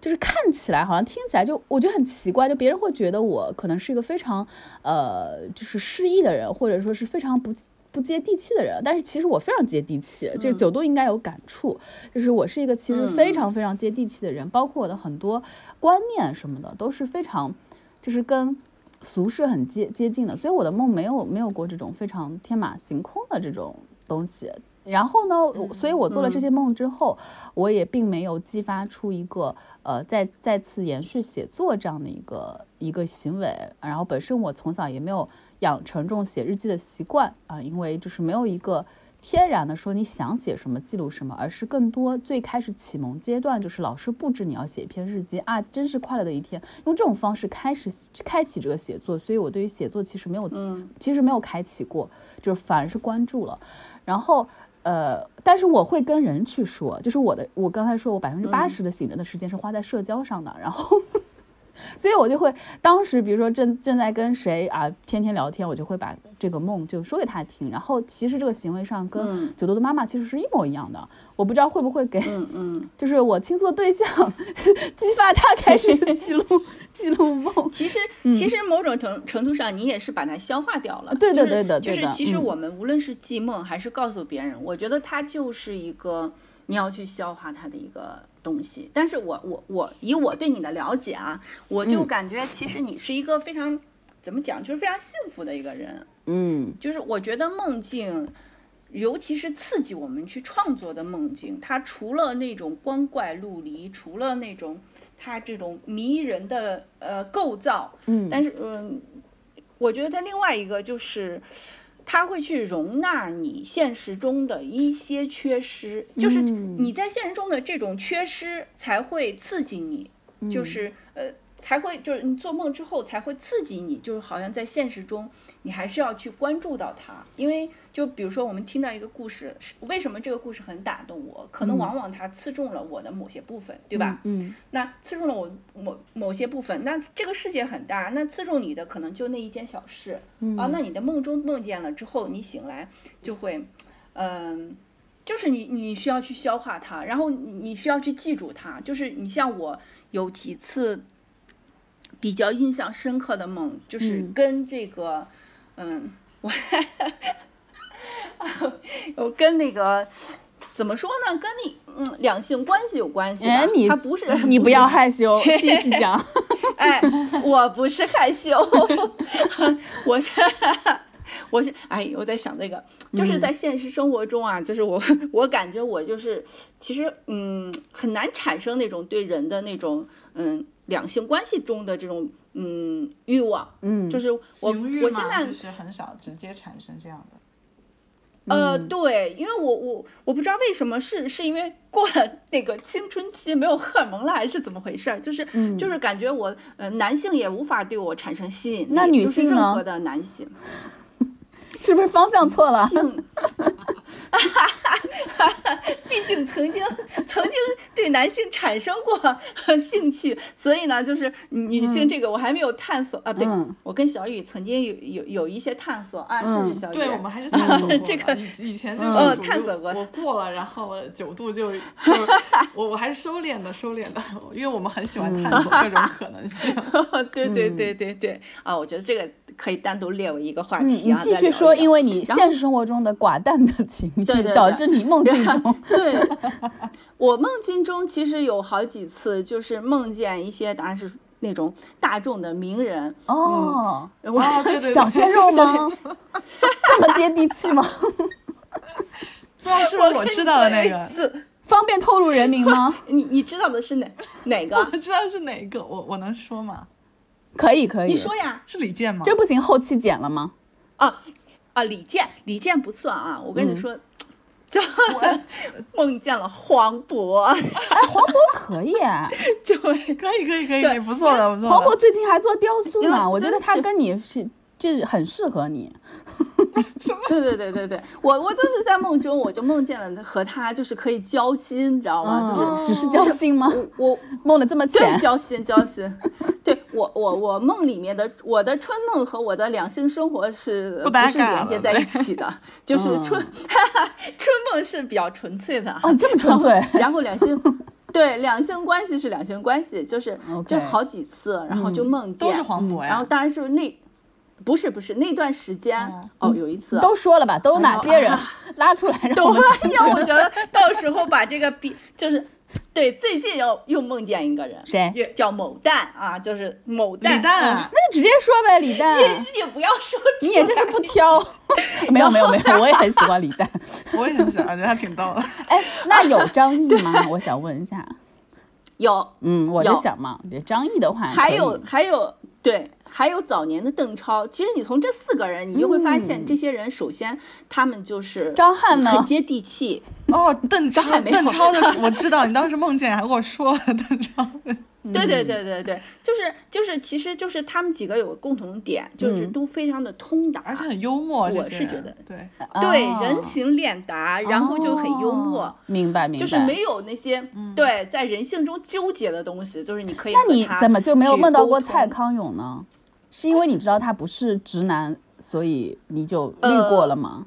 就是看起来好像听起来就我觉得很奇怪，就别人会觉得我可能是一个非常呃，就是失意的人，或者说是非常不不接地气的人，但是其实我非常接地气，这个九度应该有感触，就是我是一个其实非常非常接地气的人，包括我的很多观念什么的都是非常，就是跟俗世很接接近的，所以我的梦没有没有过这种非常天马行空的这种东西。然后呢，所以我做了这些梦之后，我也并没有激发出一个呃再再次延续写作这样的一个一个行为。然后本身我从小也没有养成这种写日记的习惯啊，因为就是没有一个天然的说你想写什么记录什么，而是更多最开始启蒙阶段就是老师布置你要写一篇日记啊，真是快乐的一天，用这种方式开始开启这个写作。所以我对于写作其实没有其实没有开启过，就是反而是关注了，然后。呃，但是我会跟人去说，就是我的，我刚才说我百分之八十的醒着的时间是花在社交上的，然后。所以我就会当时，比如说正正在跟谁啊天天聊天，我就会把这个梦就说给他听。然后其实这个行为上跟九多的妈妈其实是一模一样的。我不知道会不会给，嗯嗯，就是我倾诉的对象激发他开始 记录记录梦。其实其实某种程程度上，你也是把它消化掉了。对对对的，就是其实我们无论是记梦还是告诉别人，我觉得它就是一个你要去消化它的一个。东西，但是我我我以我对你的了解啊，我就感觉其实你是一个非常怎么讲，就是非常幸福的一个人。嗯，就是我觉得梦境，尤其是刺激我们去创作的梦境，它除了那种光怪陆离，除了那种它这种迷人的呃构造，嗯，但是嗯，我觉得它另外一个就是。他会去容纳你现实中的一些缺失，就是你在现实中的这种缺失才会刺激你，就是呃。才会就是你做梦之后才会刺激你，就是好像在现实中你还是要去关注到它，因为就比如说我们听到一个故事，为什么这个故事很打动我？可能往往它刺中了我的某些部分，对吧？嗯，那刺中了我某某些部分，那这个世界很大，那刺中你的可能就那一件小事啊。那你的梦中梦见了之后，你醒来就会，嗯，就是你你需要去消化它，然后你需要去记住它。就是你像我有几次。比较印象深刻的梦，就是跟这个，嗯，我，我跟那个怎么说呢？跟你嗯两性关系有关系哎，你他不是你不要害羞，继续讲。哎，我不是害羞，我是我是哎，我在想这个，就是在现实生活中啊，就是我我感觉我就是其实嗯很难产生那种对人的那种嗯。两性关系中的这种嗯欲望，嗯，就是我我现在就是很少直接产生这样的。呃，对，因为我我我不知道为什么是是因为过了那个青春期没有荷尔蒙了，还是怎么回事？就是就是感觉我呃男性也无法对我产生吸引力，那女性呢？任何的男性。是不是方向错了？毕竟曾经曾经对男性产生过兴趣，所以呢，就是女性这个我还没有探索啊。不对，我跟小雨曾经有有有一些探索啊，是不是小雨？对，我们还是探索过。这个以前就是探索过，我过了，然后九度就就 我我还是收敛的，收敛的，因为我们很喜欢探索各种可能性。对对对对对啊，我觉得这个可以单独列为一个话题啊。继续说。因为你现实生活中的寡淡的情绪，导致你梦境中。对，我梦境中其实有好几次，就是梦见一些，答案是那种大众的名人。哦，我小鲜肉吗？这么接地气吗？不知道是不是我知道的那个？方便透露人名吗？你你知道的是哪哪个？我知道是哪个，我我能说吗？可以可以，你说呀。是李健吗？这不行，后期剪了吗？啊。啊，李健，李健不算啊！我跟你说，就梦见了黄渤，哎，黄渤可以，就可以，可以，可以，不错的，不错。黄渤最近还做雕塑呢，我觉得他跟你是，就是很适合你。对对对对对，我我就是在梦中，我就梦见了和他就是可以交心，你知道吗？就是只是交心吗？我梦的这么浅，交心交心。对我我我梦里面的我的春梦和我的两性生活是不是连接在一起的？就是春 春梦是比较纯粹的哦，这么纯粹。然后两性对两性关系是两性关系，就是就好几次，然后就梦见都是黄渤呀。然后当然是那。不是不是那段时间哦，有一次都说了吧，都有哪些人拉出来让 我们对，要我觉得到时候把这个比就是。对，最近又又梦见一个人，谁？叫某蛋啊，就是某蛋。李诞，那就直接说呗，李诞。也也不要说，你也真是不挑。没有没有没有，我也很喜欢李诞。我也很喜欢，觉得他挺逗的。哎，那有张译吗？我想问一下。有，嗯，我就想嘛，这张译的话，还有还有，对，还有早年的邓超。其实你从这四个人，你就会发现，这些人首先他们就是张翰呢，很接地气。哦，邓超，邓超的，我知道，你当时梦见还跟我说了 邓超。对对对对对，就是就是，其实就是他们几个有个共同点，就是都非常的通达，而且很幽默。我是觉得，对对，人情练达，然后就很幽默。明白明白，就是没有那些对在人性中纠结的东西，就是你可以。那你怎么就没有梦到过蔡康永呢？是因为你知道他不是直男，所以你就滤过了吗？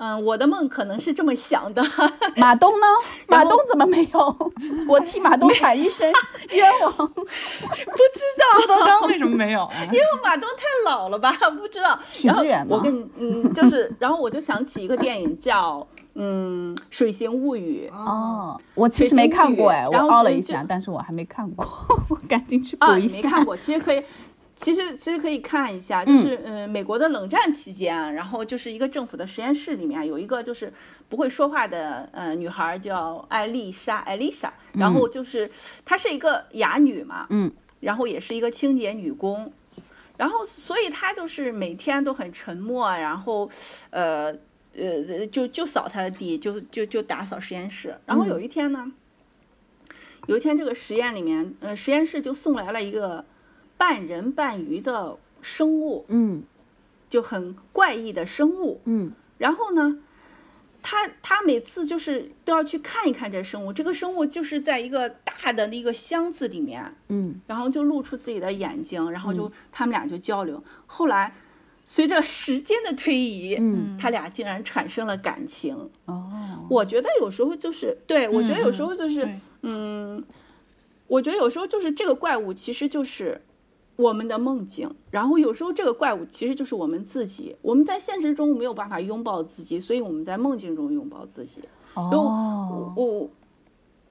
嗯，我的梦可能是这么想的。马东呢？马东怎么没有？我替马东喊一声冤枉。不知道郭德纲为什么没有？因为马东太老了吧？不知道。许志远我跟你嗯，就是，然后我就想起一个电影叫嗯《水形物语》。哦，我其实没看过哎，我凹了一下，但是我还没看过，我赶紧去补一下。没看过，其实可以。其实其实可以看一下，就是呃，美国的冷战期间，然后就是一个政府的实验室里面有一个就是不会说话的呃女孩叫艾丽莎，艾丽莎，然后就是她是一个哑女嘛，嗯，然后也是一个清洁女工，然后所以她就是每天都很沉默，然后呃呃就就扫她的地，就就就打扫实验室，然后有一天呢，有一天这个实验里面，呃实验室就送来了一个。半人半鱼的生物，嗯，就很怪异的生物，嗯，然后呢，他他每次就是都要去看一看这生物，这个生物就是在一个大的那个箱子里面，嗯，然后就露出自己的眼睛，然后就他们俩就交流。后来随着时间的推移，嗯，他俩竟然产生了感情。哦，我觉得有时候就是，对我觉得有时候就是，嗯，我觉得有时候就是这个怪物其实就是。我们的梦境，然后有时候这个怪物其实就是我们自己。我们在现实中没有办法拥抱自己，所以我们在梦境中拥抱自己。哦，我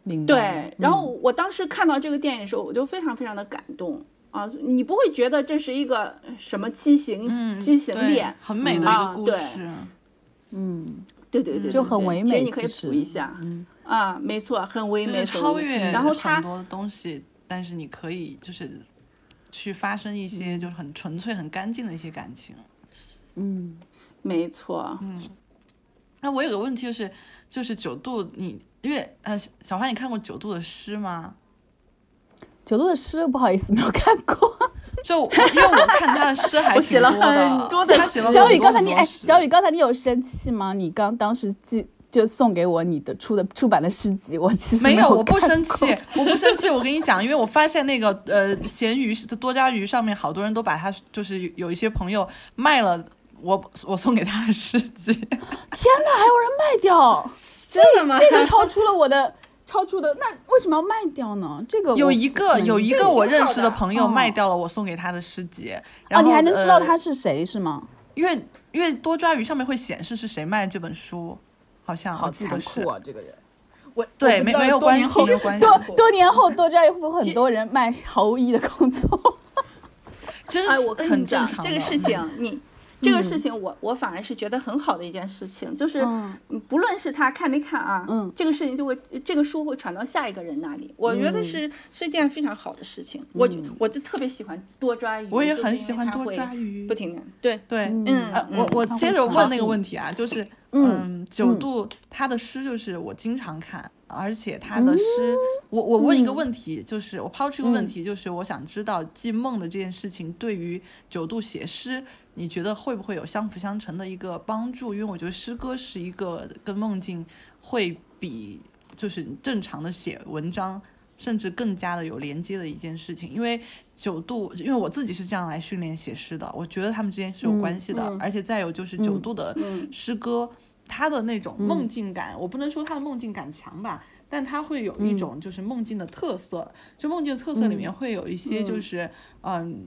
明白。对，然后我当时看到这个电影的时候，我就非常非常的感动啊！你不会觉得这是一个什么畸形畸形恋，很美的一个故事。嗯，对对对，就很唯美。其实你可以补一下。嗯啊，没错，很唯美，超越然后很多东西，但是你可以就是。去发生一些就是很纯粹、很干净的一些感情，嗯，没错，嗯。那我有个问题就是，就是九度，你因为呃，小花，你看过九度的诗吗？九度的诗，不好意思，没有看过。就因为我看他的诗还挺多的，他写了小雨，刚才你哎，小雨，刚才你有生气吗？你刚当时记。就送给我你的出的出版的诗集，我其实没有，我不生气，我不生气。我跟你讲，因为我发现那个呃，闲鱼的多抓鱼上面好多人都把它，就是有一些朋友卖了我我送给他的诗集。天哪，还有人卖掉？真的吗？这就超出了我的超出的，那为什么要卖掉呢？这个有一个有一个我认识的朋友卖掉了我送给他的诗集，然后你还能知道他是谁是吗？因为因为多抓鱼上面会显示是谁卖这本书。好像好残酷啊！这个人，我对没没有关系，没有关系。多多年后，多抓鱼会很多人卖毫无意义的工作。其实我跟你讲，这个事情你。这个事情我我反而是觉得很好的一件事情，就是不论是他看没看啊，嗯，这个事情就会这个书会传到下一个人那里，我觉得是是一件非常好的事情。我我就特别喜欢多抓鱼，我也很喜欢多抓鱼，不停的对对，嗯，我我接着问那个问题啊，就是嗯，九度他的诗就是我经常看。而且他的诗，我我问一个问题，就是我抛出一个问题，就是我想知道记梦的这件事情对于九度写诗，你觉得会不会有相辅相成的一个帮助？因为我觉得诗歌是一个跟梦境会比就是正常的写文章甚至更加的有连接的一件事情。因为九度，因为我自己是这样来训练写诗的，我觉得他们之间是有关系的。而且再有就是九度的诗歌。他的那种梦境感，我不能说他的梦境感强吧，但他会有一种就是梦境的特色。就梦境的特色里面会有一些就是嗯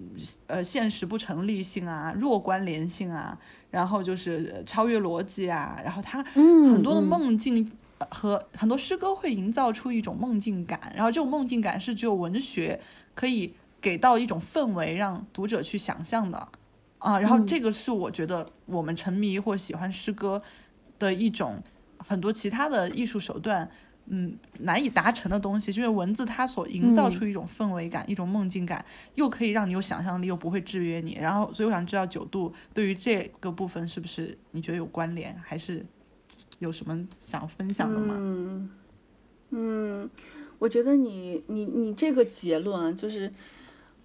呃现实不成立性啊，弱关联性啊，然后就是超越逻辑啊，然后他很多的梦境。和很多诗歌会营造出一种梦境感，然后这种梦境感是只有文学可以给到一种氛围，让读者去想象的啊。然后这个是我觉得我们沉迷或喜欢诗歌的一种很多其他的艺术手段，嗯，难以达成的东西，就是文字它所营造出一种氛围感、一种梦境感，又可以让你有想象力，又不会制约你。然后，所以我想知道九度对于这个部分是不是你觉得有关联，还是？有什么想分享的吗？嗯，嗯，我觉得你你你这个结论就是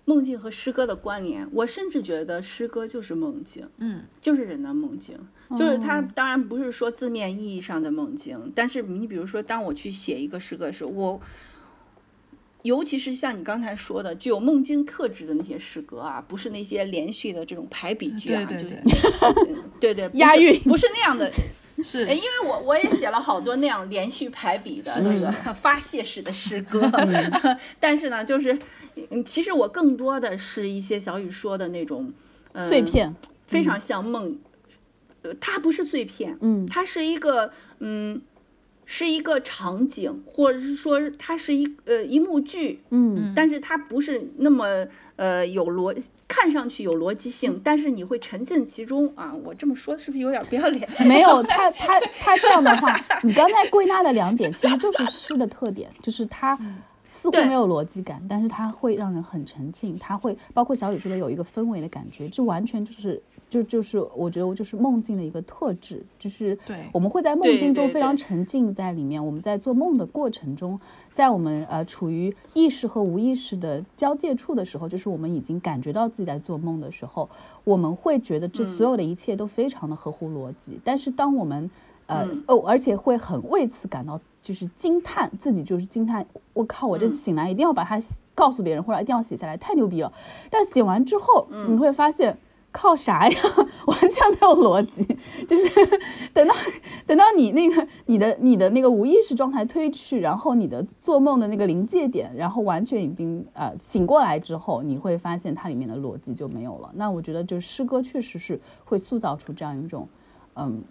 梦境和诗歌的关联。我甚至觉得诗歌就是梦境，嗯，就是人的梦境，就是它当然不是说字面意义上的梦境，但是你比如说，当我去写一个诗歌的时候，我尤其是像你刚才说的具有梦境特质的那些诗歌啊，不是那些连续的这种排比句啊，对对 对，对对，押韵不是那样的。是，因为我我也写了好多那样连续排比的那个 发泄式的诗歌，但是呢，就是，其实我更多的是一些小雨说的那种碎片，非常像梦，呃，它不是碎片，嗯，它是一个，嗯。是一个场景，或者是说它是一呃一幕剧，嗯，但是它不是那么呃有逻，看上去有逻辑性，但是你会沉浸其中啊。我这么说是不是有点不要脸？没有，他他他这样的话，你刚才归纳的两点其实就是诗的特点，就是它似乎没有逻辑感，但是它会让人很沉浸，它会包括小雨说的有一个氛围的感觉，这完全就是。就就是我觉得我就是梦境的一个特质，就是我们会在梦境中非常沉浸在里面。我们在做梦的过程中，在我们呃处于意识和无意识的交界处的时候，就是我们已经感觉到自己在做梦的时候，我们会觉得这所有的一切都非常的合乎逻辑。但是当我们呃哦，而且会很为此感到就是惊叹，自己就是惊叹，我靠，我这醒来一定要把它告诉别人，或者一定要写下来，太牛逼了。但写完之后，你会发现。靠啥呀？完全没有逻辑，就是等到等到你那个你的你的那个无意识状态推去，然后你的做梦的那个临界点，然后完全已经呃醒过来之后，你会发现它里面的逻辑就没有了。那我觉得，就诗歌确实是会塑造出这样一种嗯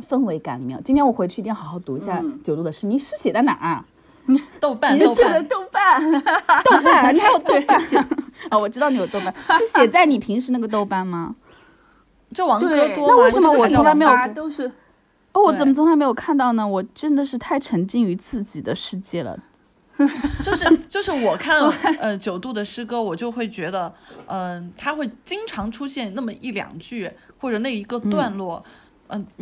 氛围感里面。今天我回去一定要好好读一下九度的诗，你诗写在哪儿？豆瓣，豆瓣，豆瓣，豆瓣，你还有豆瓣啊？我知道你有豆瓣，是写在你平时那个豆瓣吗？就王哥多那为什么我从来没有？都是哦，我怎么从来没有看到呢？我真的是太沉浸于自己的世界了。就是就是我看呃九度的诗歌，我就会觉得，嗯，他会经常出现那么一两句或者那一个段落。嗯，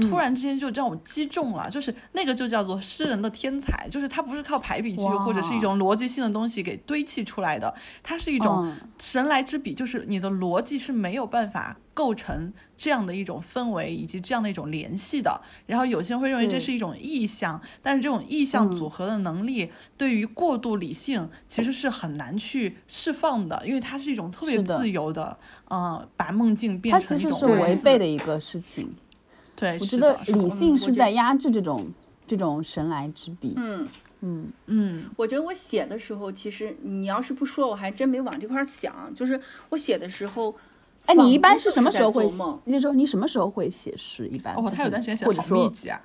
突然之间就让我击中了，就是那个就叫做诗人的天才，就是他不是靠排比句或者是一种逻辑性的东西给堆砌出来的，它是一种神来之笔，就是你的逻辑是没有办法构成这样的一种氛围以及这样的一种联系的。然后有些人会认为这是一种意象，但是这种意象组合的能力对于过度理性其实是很难去释放的，因为它是一种特别自由的，嗯，把梦境变成一种是违背的一个事情。对，我觉得理性是在压制这种这种神来之笔。嗯嗯嗯，我觉得我写的时候，其实你要是不说，我还真没往这块想。就是我写的时候，哎，你一般是什么时候会？你就说你什么时候会写诗？一般哦，他有段时间写的好密集啊。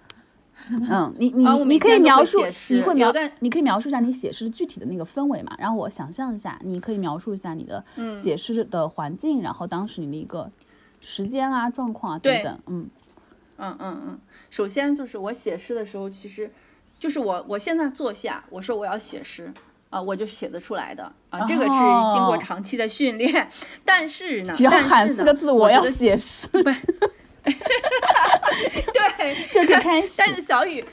嗯，你你你可以描述，你会描，你可以描述一下你写诗具体的那个氛围嘛？然后我想象一下，你可以描述一下你的写诗的环境，然后当时你的一个时间啊、状况啊等等，嗯。嗯嗯嗯，首先就是我写诗的时候，其实就是我我现在坐下，我说我要写诗啊，我就是写得出来的啊，这个是经过长期的训练。但是呢，只要喊四个字，我要写诗，对，就可以开始。但是小雨，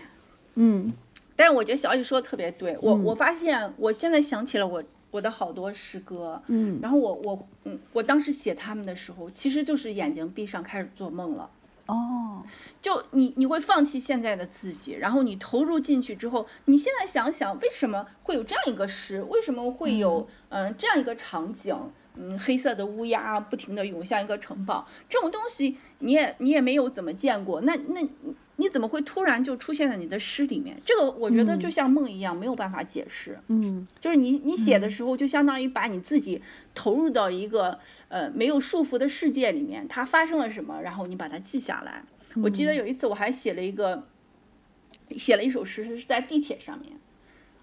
嗯，但是我觉得小雨说的特别对，我我发现我现在想起了我我的好多诗歌，嗯，然后我我嗯，我当时写他们的时候，其实就是眼睛闭上开始做梦了。哦，就你你会放弃现在的自己，然后你投入进去之后，你现在想想为什么会有这样一个诗，为什么会有嗯。这样一个场景，嗯黑色的乌鸦不停地涌向一个城堡，这种东西你也你也没有怎么见过，那那你怎么会突然就出现在你的诗里面？这个我觉得就像梦一样，没有办法解释。嗯，就是你你写的时候，就相当于把你自己投入到一个呃没有束缚的世界里面，它发生了什么，然后你把它记下来。我记得有一次我还写了一个，写了一首诗是在地铁上面。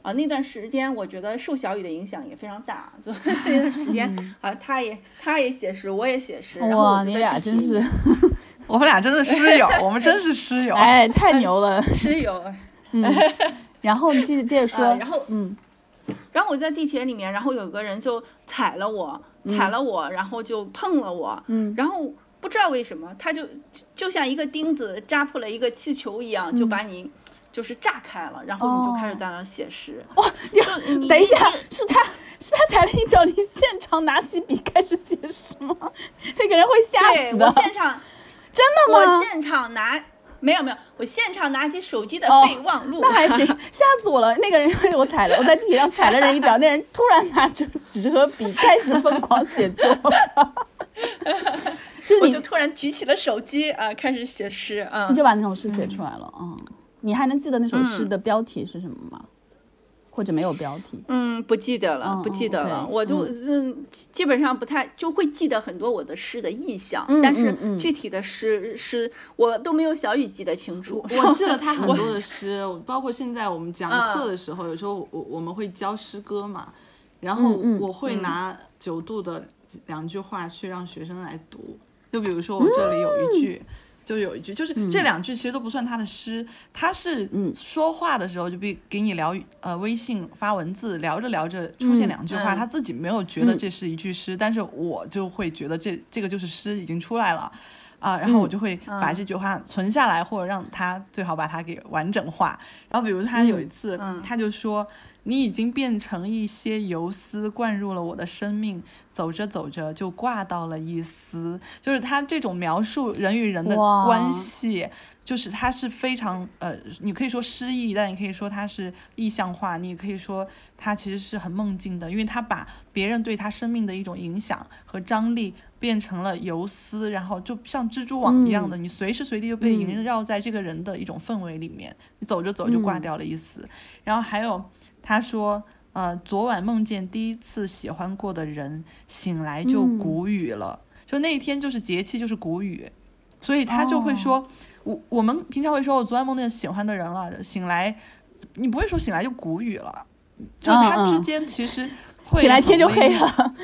啊，那段时间我觉得受小雨的影响也非常大，就 那段时间啊，他也他也写诗，我也写诗，然后哇，你俩真是，我们俩真是诗友，我们真是诗友，哎，太牛了，诗友。嗯，然后你接着接着说，然后嗯，然后我在地铁里面，然后有个人就踩了我，踩了我，然后就碰了我，嗯，然后不知道为什么，他就就像一个钉子扎破了一个气球一样，就把你。就是炸开了，然后你就开始在那写诗。哇，你等一下，是他是他踩了一脚，你现场拿起笔开始写诗吗？那个人会吓死的。我现场真的吗？我现场拿没有没有，我现场拿起手机的备忘录。那还行，吓死我了。那个人我踩了，我在地铁上踩了人一脚，那人突然拿着纸和笔开始疯狂写作。就我就突然举起了手机啊，开始写诗啊，你就把那首诗写出来了啊。你还能记得那首诗的标题是什么吗？或者没有标题？嗯，不记得了，不记得了。我就嗯，基本上不太就会记得很多我的诗的意象，但是具体的诗诗我都没有小雨记得清楚。我记得 他很多的诗，包括现在我们讲课的时候，有时候我我们会教诗歌嘛，然后我会拿九度的两句话去让学生来读，就比如说我这里有一句。就有一句，就是这两句其实都不算他的诗，他是说话的时候就比给你聊呃微信发文字，聊着聊着出现两句话，他自己没有觉得这是一句诗，但是我就会觉得这这个就是诗已经出来了啊，然后我就会把这句话存下来，或者让他最好把它给完整化。然后比如他有一次，他就说。你已经变成一些游丝，灌入了我的生命，走着走着就挂到了一丝。就是他这种描述人与人的关系，就是他是非常呃，你可以说诗意，但你可以说他是意象化，你也可以说他其实是很梦境的，因为他把别人对他生命的一种影响和张力变成了游丝，然后就像蜘蛛网一样的，你随时随地就被萦绕在这个人的一种氛围里面，你走着走就挂掉了一丝。然后还有。他说：“呃，昨晚梦见第一次喜欢过的人，醒来就谷雨了。就那一天就是节气，就是谷雨，所以他就会说，我我们平常会说，我昨晚梦见喜欢的人了，醒来，你不会说醒来就谷雨了，就他之间其实会醒来天就黑了，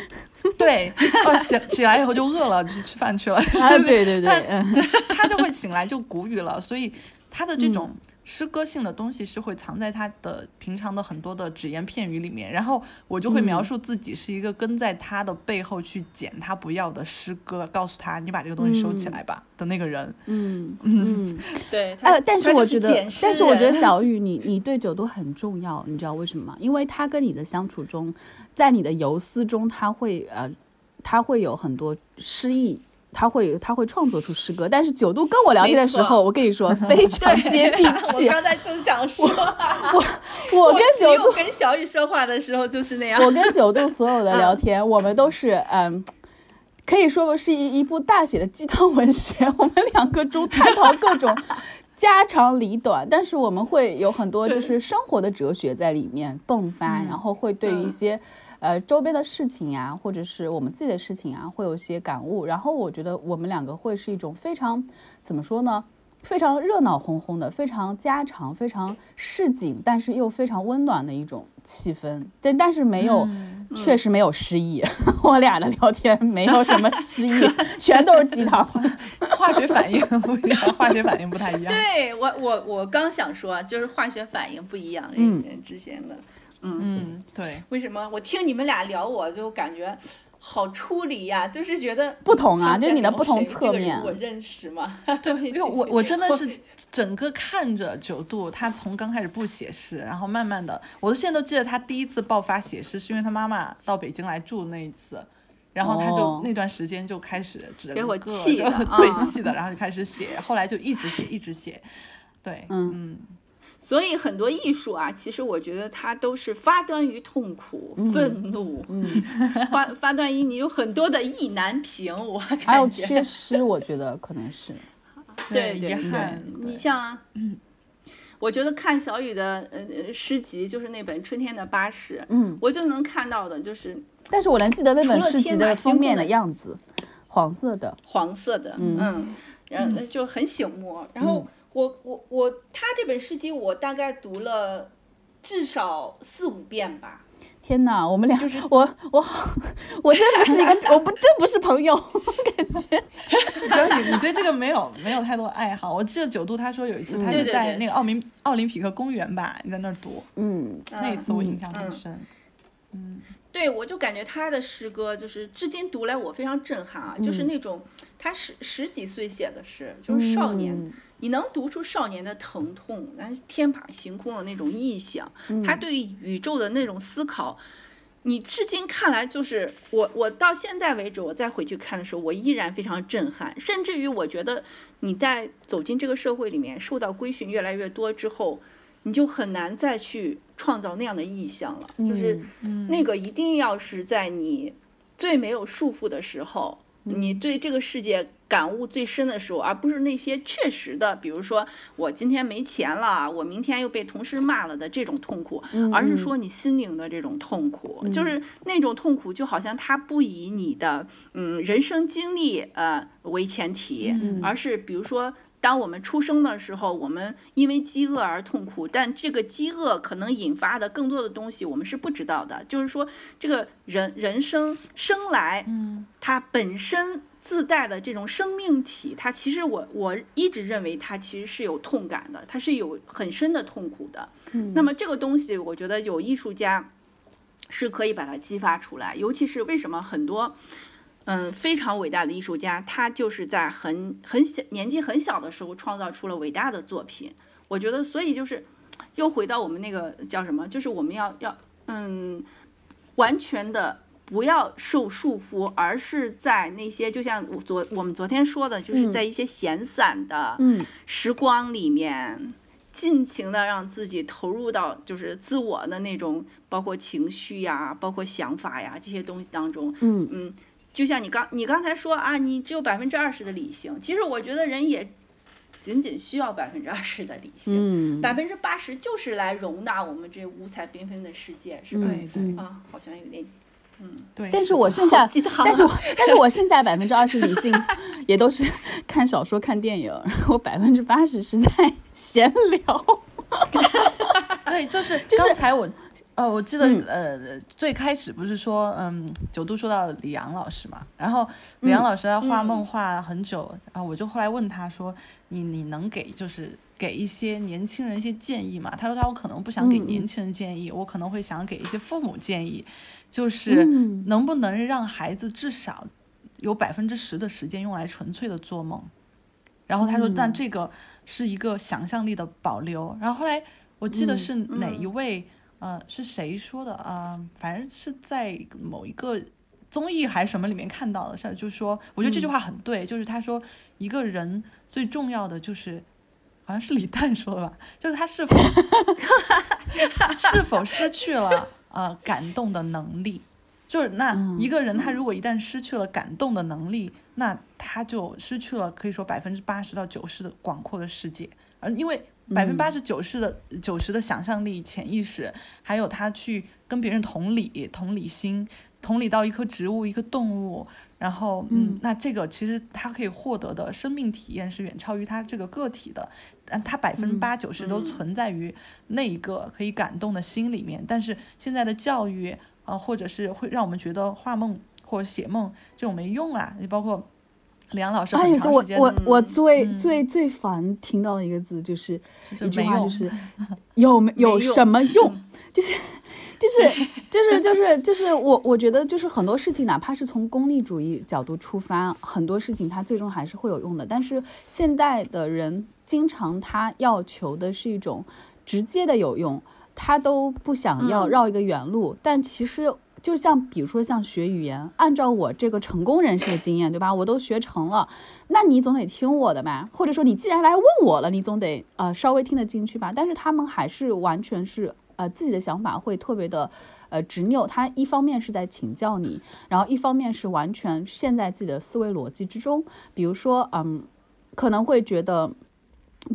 对，哦，醒起来以后就饿了，就去吃饭去了，啊，对对对，他就会醒来就谷雨了，所以他的这种。”诗歌性的东西是会藏在他的平常的很多的只言片语里面，然后我就会描述自己是一个跟在他的背后去捡他不要的诗歌，告诉他你把这个东西收起来吧的那个人。嗯嗯，对。哎，但是我觉得，但是我觉得小雨，你你对九都很重要，你知道为什么吗？因为他跟你的相处中，在你的游思中，他会呃，他会有很多诗意。他会他会创作出诗歌，但是九度跟我聊天的时候，我跟你说 非常接地气。我刚才正想说，我我跟九度跟小雨说话的时候就是那样。我跟九度所有的聊天，我们都是嗯，可以说是一一部大写的鸡汤文学。我们两个中探讨各种家长里短，但是我们会有很多就是生活的哲学在里面迸发，然后会对于一些。呃，周边的事情呀，或者是我们自己的事情啊，会有一些感悟。然后我觉得我们两个会是一种非常，怎么说呢？非常热闹哄哄的，非常家常，非常市井，但是又非常温暖的一种气氛。但但是没有，确实没有诗意。我俩的聊天没有什么失意，全都是鸡汤。化学反应不一样，化学反应不太一样。对我，我我刚想说，就是化学反应不一样，人与人之间的。嗯对，为什么我听你们俩聊，我就感觉好出离呀？就是觉得不同啊，就是你的不同侧面。我认识吗？对，因为我我真的是 整个看着九度，他从刚开始不写诗，然后慢慢的，我都现在都记得他第一次爆发写诗，是因为他妈妈到北京来住那一次，然后他就那段时间就开始整个气的，对气的，然后就开始写，后来就一直写一直写，对，嗯。所以很多艺术啊，其实我觉得它都是发端于痛苦、愤怒，发 发端于你有很多的意难平。我还有缺失，我觉得可能是。对遗憾。你像，我觉得看小雨的呃诗集，就是那本《春天的巴士》，嗯，我就能看到的就是，但是我能记得那本诗集的封面的样子，黄色的，黄色的，嗯，然后就很醒目，然后。我我我，他这本诗集我大概读了至少四五遍吧。天哪，我们俩就是我我 我真不是一个 我不真不是朋友，感觉。你你对这个没有没有太多爱好。我记得九度他说有一次他是在那个奥林奥林匹克公园吧，你在那儿读，嗯，那一次我印象很深。嗯，对，我就感觉他的诗歌就是至今读来我非常震撼啊，就是那种他十十几岁写的诗，就是少年。你能读出少年的疼痛，那天马行空的那种臆想，他对宇宙的那种思考，你至今看来就是我，我到现在为止，我再回去看的时候，我依然非常震撼。甚至于，我觉得你在走进这个社会里面，受到规训越来越多之后，你就很难再去创造那样的意象了。就是那个一定要是在你最没有束缚的时候。你对这个世界感悟最深的时候，而不是那些确实的，比如说我今天没钱了，我明天又被同事骂了的这种痛苦，而是说你心灵的这种痛苦，就是那种痛苦，就好像它不以你的嗯人生经历呃为前提，而是比如说。当我们出生的时候，我们因为饥饿而痛苦，但这个饥饿可能引发的更多的东西，我们是不知道的。就是说，这个人人生生来，嗯，它本身自带的这种生命体，它其实我我一直认为它其实是有痛感的，它是有很深的痛苦的。嗯，那么这个东西，我觉得有艺术家是可以把它激发出来，尤其是为什么很多。嗯，非常伟大的艺术家，他就是在很很小年纪很小的时候创造出了伟大的作品。我觉得，所以就是又回到我们那个叫什么，就是我们要要嗯，完全的不要受束缚，而是在那些就像我昨我们昨天说的，就是在一些闲散的时光里面，尽情的让自己投入到就是自我的那种，包括情绪呀，包括想法呀这些东西当中。嗯嗯。就像你刚你刚才说啊，你只有百分之二十的理性，其实我觉得人也仅仅需要百分之二十的理性，百分之八十就是来容纳我们这五彩缤纷的世界，是吧？对对啊，好像有点，嗯，对。但是我剩下，但是我但是我剩下百分之二十理性，也都是看小说、看电影，然后百分之八十是在闲聊。对，就是刚才我。呃，我记得呃，最开始不是说，嗯，九度说到李阳老师嘛，然后李阳老师他画梦画很久，然后我就后来问他说，你你能给就是给一些年轻人一些建议嘛？他说他我可能不想给年轻人建议，我可能会想给一些父母建议，就是能不能让孩子至少有百分之十的时间用来纯粹的做梦，然后他说，但这个是一个想象力的保留。然后后来我记得是哪一位。呃，是谁说的啊？反正是在某一个综艺还是什么里面看到的，是就是说，我觉得这句话很对，就是他说一个人最重要的就是，好像是李诞说的吧，就是他是否 是否失去了呃感动的能力，就是那一个人他如果一旦失去了感动的能力，那他就失去了可以说百分之八十到九十的广阔的世界，而因为。百分之八十九十的九十的想象力、潜意识，还有他去跟别人同理、同理心、同理到一棵植物、一个动物，然后嗯，那这个其实他可以获得的生命体验是远超于他这个个体的，但他百分之八九十都存在于那一个可以感动的心里面。但是现在的教育啊，或者是会让我们觉得画梦或者写梦这种没用啊，你包括。梁老师很长时间，我我我最最最烦听到的一个字就是一句话，就是 有没有什么 用？就是就是就是就是就是我我觉得就是很多事情，哪怕是从功利主义角度出发，很多事情它最终还是会有用的。但是现代的人经常他要求的是一种直接的有用，他都不想要绕一个远路。但其实。就像比如说像学语言，按照我这个成功人士的经验，对吧？我都学成了，那你总得听我的吧？或者说你既然来问我了，你总得呃稍微听得进去吧？但是他们还是完全是呃自己的想法会特别的呃执拗，他一方面是在请教你，然后一方面是完全陷在自己的思维逻辑之中，比如说嗯，可能会觉得。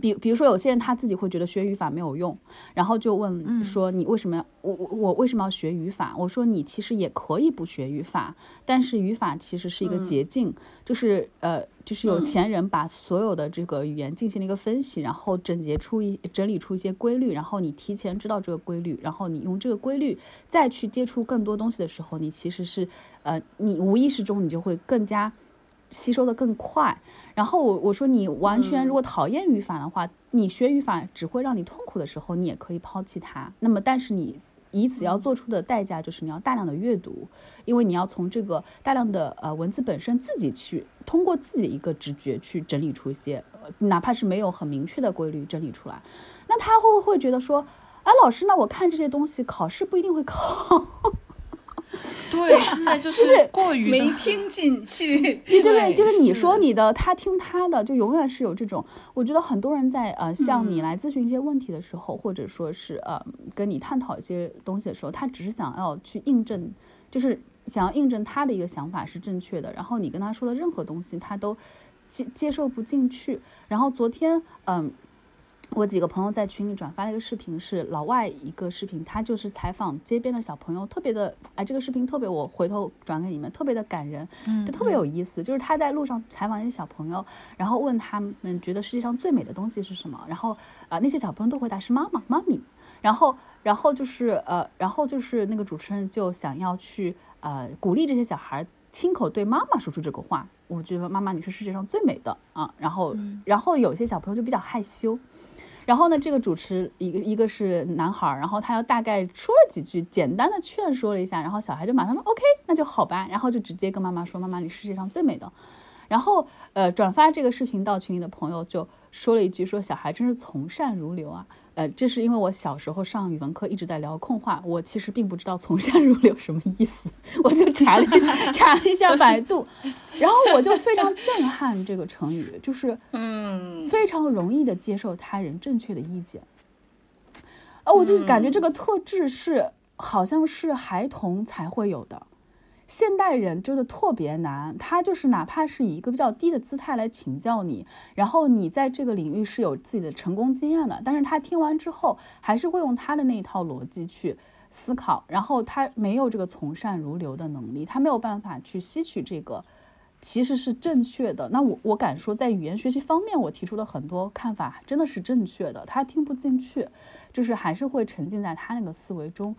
比比如说，有些人他自己会觉得学语法没有用，然后就问说：“你为什么要我我我为什么要学语法？”我说：“你其实也可以不学语法，但是语法其实是一个捷径，就是呃，就是有钱人把所有的这个语言进行了一个分析，然后整结出一整理出一些规律，然后你提前知道这个规律，然后你用这个规律再去接触更多东西的时候，你其实是呃，你无意识中你就会更加。”吸收的更快，然后我我说你完全如果讨厌语法的话，你学语法只会让你痛苦的时候，你也可以抛弃它。那么，但是你以此要做出的代价就是你要大量的阅读，因为你要从这个大量的呃文字本身自己去通过自己的一个直觉去整理出一些，哪怕是没有很明确的规律整理出来。那他会不会觉得说，哎，老师，那我看这些东西考试不一定会考？对，现在就是过于没听进去。对对，就是你说你的，他听他的，就永远是有这种。我觉得很多人在呃向你来咨询一些问题的时候，或者说是呃跟你探讨一些东西的时候，他只是想要去印证，就是想要印证他的一个想法是正确的。然后你跟他说的任何东西，他都接接受不进去。然后昨天，嗯。我几个朋友在群里转发了一个视频，是老外一个视频，他就是采访街边的小朋友，特别的哎，这个视频特别，我回头转给你们，特别的感人，嗯，就特别有意思。就是他在路上采访一些小朋友，然后问他们觉得世界上最美的东西是什么，然后啊那些小朋友都回答是妈妈妈咪，然后然后就是呃然后就是那个主持人就想要去呃鼓励这些小孩亲口对妈妈说出这个话，我觉得妈妈你是世界上最美的啊，然后然后有些小朋友就比较害羞。然后呢，这个主持一个一个是男孩，然后他又大概说了几句简单的劝说了一下，然后小孩就马上说 OK，那就好吧，然后就直接跟妈妈说：“妈妈，你世界上最美的。”然后呃，转发这个视频到群里的朋友就说了一句：“说小孩真是从善如流啊。”呃，这是因为我小时候上语文课一直在聊空话，我其实并不知道“从善如流”什么意思，我就查了查了一下百度，然后我就非常震撼这个成语，就是 嗯，非常容易的接受他人正确的意见，呃，我就是感觉这个特质是好像是孩童才会有的。现代人真的特别难，他就是哪怕是以一个比较低的姿态来请教你，然后你在这个领域是有自己的成功经验的，但是他听完之后还是会用他的那一套逻辑去思考，然后他没有这个从善如流的能力，他没有办法去吸取这个其实是正确的。那我我敢说，在语言学习方面，我提出的很多看法真的是正确的，他听不进去，就是还是会沉浸在他那个思维中。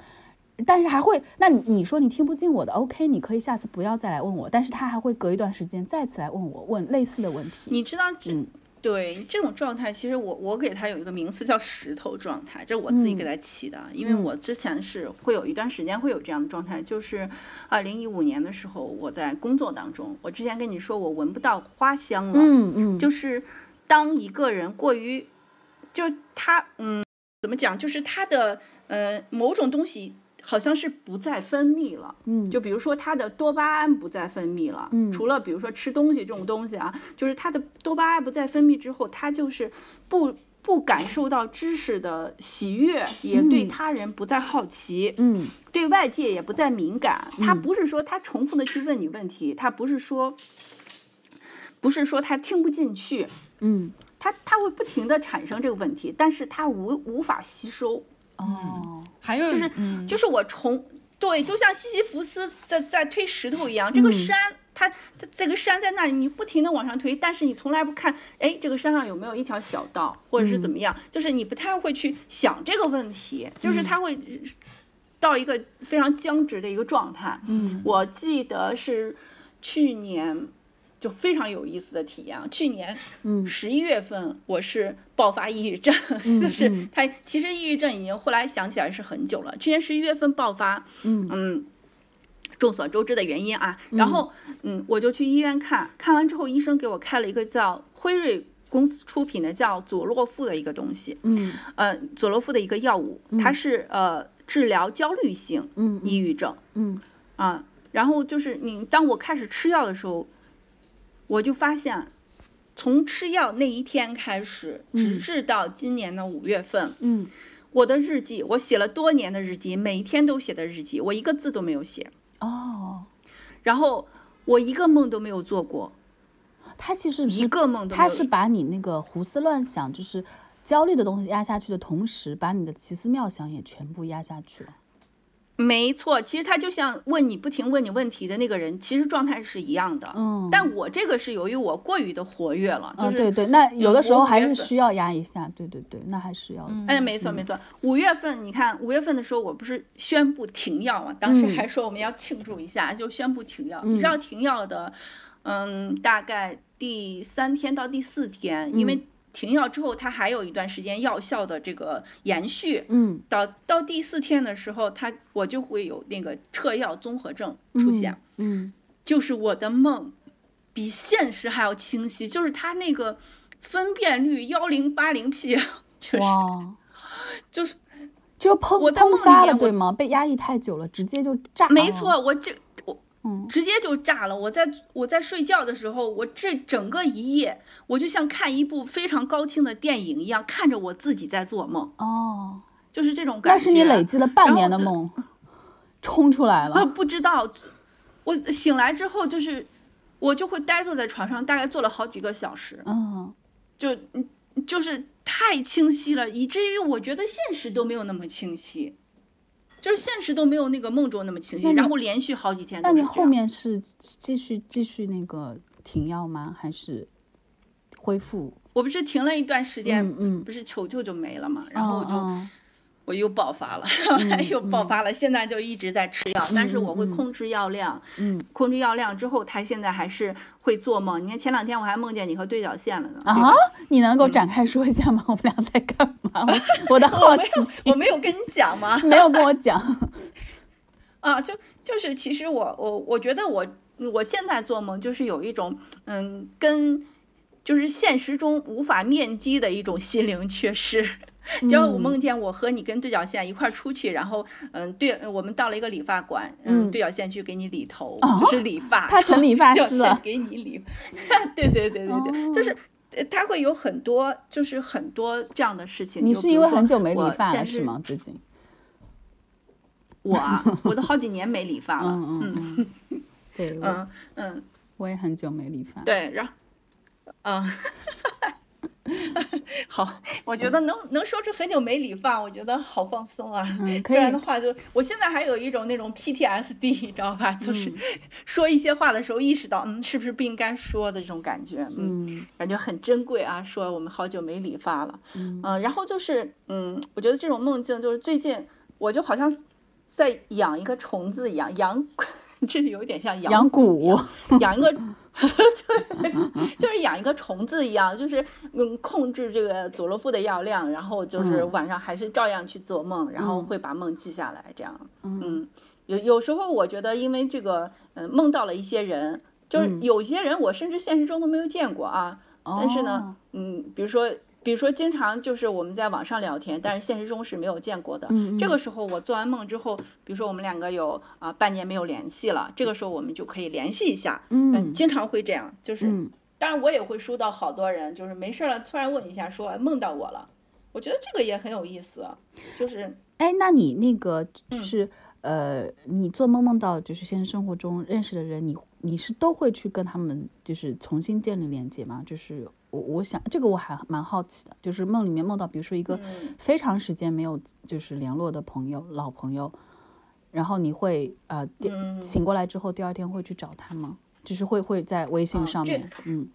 但是还会，那你你说你听不进我的，OK，你可以下次不要再来问我。但是他还会隔一段时间再次来问我，问类似的问题。你知道，这对这种状态，其实我我给他有一个名词叫石头状态，这我自己给他起的。因为我之前是会有一段时间会有这样的状态，就是二零一五年的时候，我在工作当中，我之前跟你说我闻不到花香了，嗯嗯，就是当一个人过于，就他嗯，怎么讲，就是他的呃某种东西。好像是不再分泌了，嗯，就比如说他的多巴胺不再分泌了，嗯，除了比如说吃东西这种东西啊，就是他的多巴胺不再分泌之后，他就是不不感受到知识的喜悦，也对他人不再好奇，嗯，对外界也不再敏感。他不是说他重复的去问你问题，他不是说，不是说他听不进去，嗯，他他会不停的产生这个问题，但是他无无法吸收。哦，还有就是，就是我重对，就像西西弗斯在在推石头一样，这个山，它这个山在那里，你不停的往上推，但是你从来不看，哎，这个山上有没有一条小道，或者是怎么样，就是你不太会去想这个问题，就是它会到一个非常僵直的一个状态。嗯，我记得是去年。就非常有意思的体验。去年十一月份，我是爆发抑郁症，就是他其实抑郁症已经后来想起来是很久了。去年十一月份爆发，嗯嗯，众所周知的原因啊。然后嗯，我就去医院看，看完之后医生给我开了一个叫辉瑞公司出品的叫佐洛夫的一个东西，嗯呃佐洛夫的一个药物，它是呃治疗焦虑性抑郁症，嗯。啊，然后就是你当我开始吃药的时候，我就发现，从吃药那一天开始，直至到今年的五月份，嗯，我的日记，我写了多年的日记，每一天都写的日记，我一个字都没有写，哦，然后我一个梦都没有做过，他其实一个梦都没有。他是把你那个胡思乱想，就是焦虑的东西压下去的同时，把你的奇思妙想也全部压下去了。没错，其实他就像问你不停问你问题的那个人，其实状态是一样的。嗯，但我这个是由于我过于的活跃了，就嗯，是对对，那有的时候还是需要压一下，对对对，那还是要，哎，没错没错。五月份你看，五月份的时候我不是宣布停药嘛？当时嗯还说我们要庆祝一下，就宣布停药。你知道停药的，嗯，大概第三天到第四天，因嗯为停药之后它还有一段时间药效的这个延续。嗯到到第四天的时候，它我就会有那个撤药综合症出现。嗯就是我的梦比现实还要清晰，就是它那个分辨率幺零八零 P，就是，就是就碰我在梦里喷发了，面对吗？被压抑太久了，直接就炸了。没错，我这我嗯直接就炸了。我在我在睡觉的时候，我这整个一夜，我就像看一部非常高清的电影一样，看着我自己在做梦，哦，就是这种感觉。那是你累积了半年的梦，冲出来啊，了。不知道，我醒来之后就是我就会呆坐在床上，大概坐了好几个小时。嗯，就嗯就是太清晰了，以至于我觉得现实都没有那么清晰，就是现实都没有那个梦中那么清晰。然后连续好几天。那你后面是继续继续那个停药吗？还是恢复？我不是停了一段时间，嗯嗯，不是球球就没了嘛，然后我就、嗯我又爆发了，又爆发了，现在就一直在吃药，但是我会控制药量，嗯控制药量之后，他现在还是会做梦。你看前两天我还梦见你和对角线了呢，啊，你能够展开说一下吗？我们俩在干嘛？我 我的好奇心我没有跟你讲吗？没有跟我讲。啊，就就是，其实我我我觉得我我现在做梦就是有一种嗯，跟就是现实中无法面基的一种心灵缺失。就我梦见我和你跟对角线一块出去，然后嗯，对，我们到了一个理发馆，嗯，嗯对角线去给你理头，哦就是理发，他成理发师了给你理，对对对对对，就是。呃他会有很多，就是很多这样的事情。你是因为很久没理发了？是吗？最近？我啊，我都好几年没理发了。嗯嗯嗯，对，嗯嗯，我也很久没理发。对，然后，嗯，好，我觉得能能说出很久没理发，我觉得好放松啊。嗯，不然的话就，我现在还有一种那种 PTSD，你知道吧？就是 说一些话的时候，意识到，嗯，是不是不应该说的这种感觉，嗯，嗯感觉很珍贵啊。说我们好久没理发了，嗯嗯、然后就是，嗯，我觉得这种梦境就是最近，我就好像在养一个虫子一样，养，这是有点像养养蛊。养一个，对，就是养一个虫子一样，就是嗯控制这个佐罗夫的药量，然后就是嗯晚上还是照样去做梦，然后嗯会把梦记下来，这样，嗯嗯，有有时候我觉得因为这个，嗯、梦到了一些人，就是嗯有些人我甚至现实中都没有见过啊，但是呢哦，嗯，比如说。比如说，经常就是我们在网上聊天，但是现实中是没有见过的。嗯嗯这个时候我做完梦之后，比如说我们两个有啊、半年没有联系了，这个时候我们就可以联系一下。嗯经常会这样，就是，嗯当然我也会收到好多人，就是没事儿了突然问一下说哎梦到我了，我觉得这个也很有意思，就是哎，那你那个嗯就是、呃，你做梦梦到就是现实生活中认识的人，你你是都会去跟他们就是重新建立连接吗？就是我我想这个我还蛮好奇的，就是梦里面梦到，比如说一个嗯非常时间没有就是联络的朋友、老朋友，然后你会呃第嗯醒过来之后第二天会去找他吗？就是会会在微信上面，嗯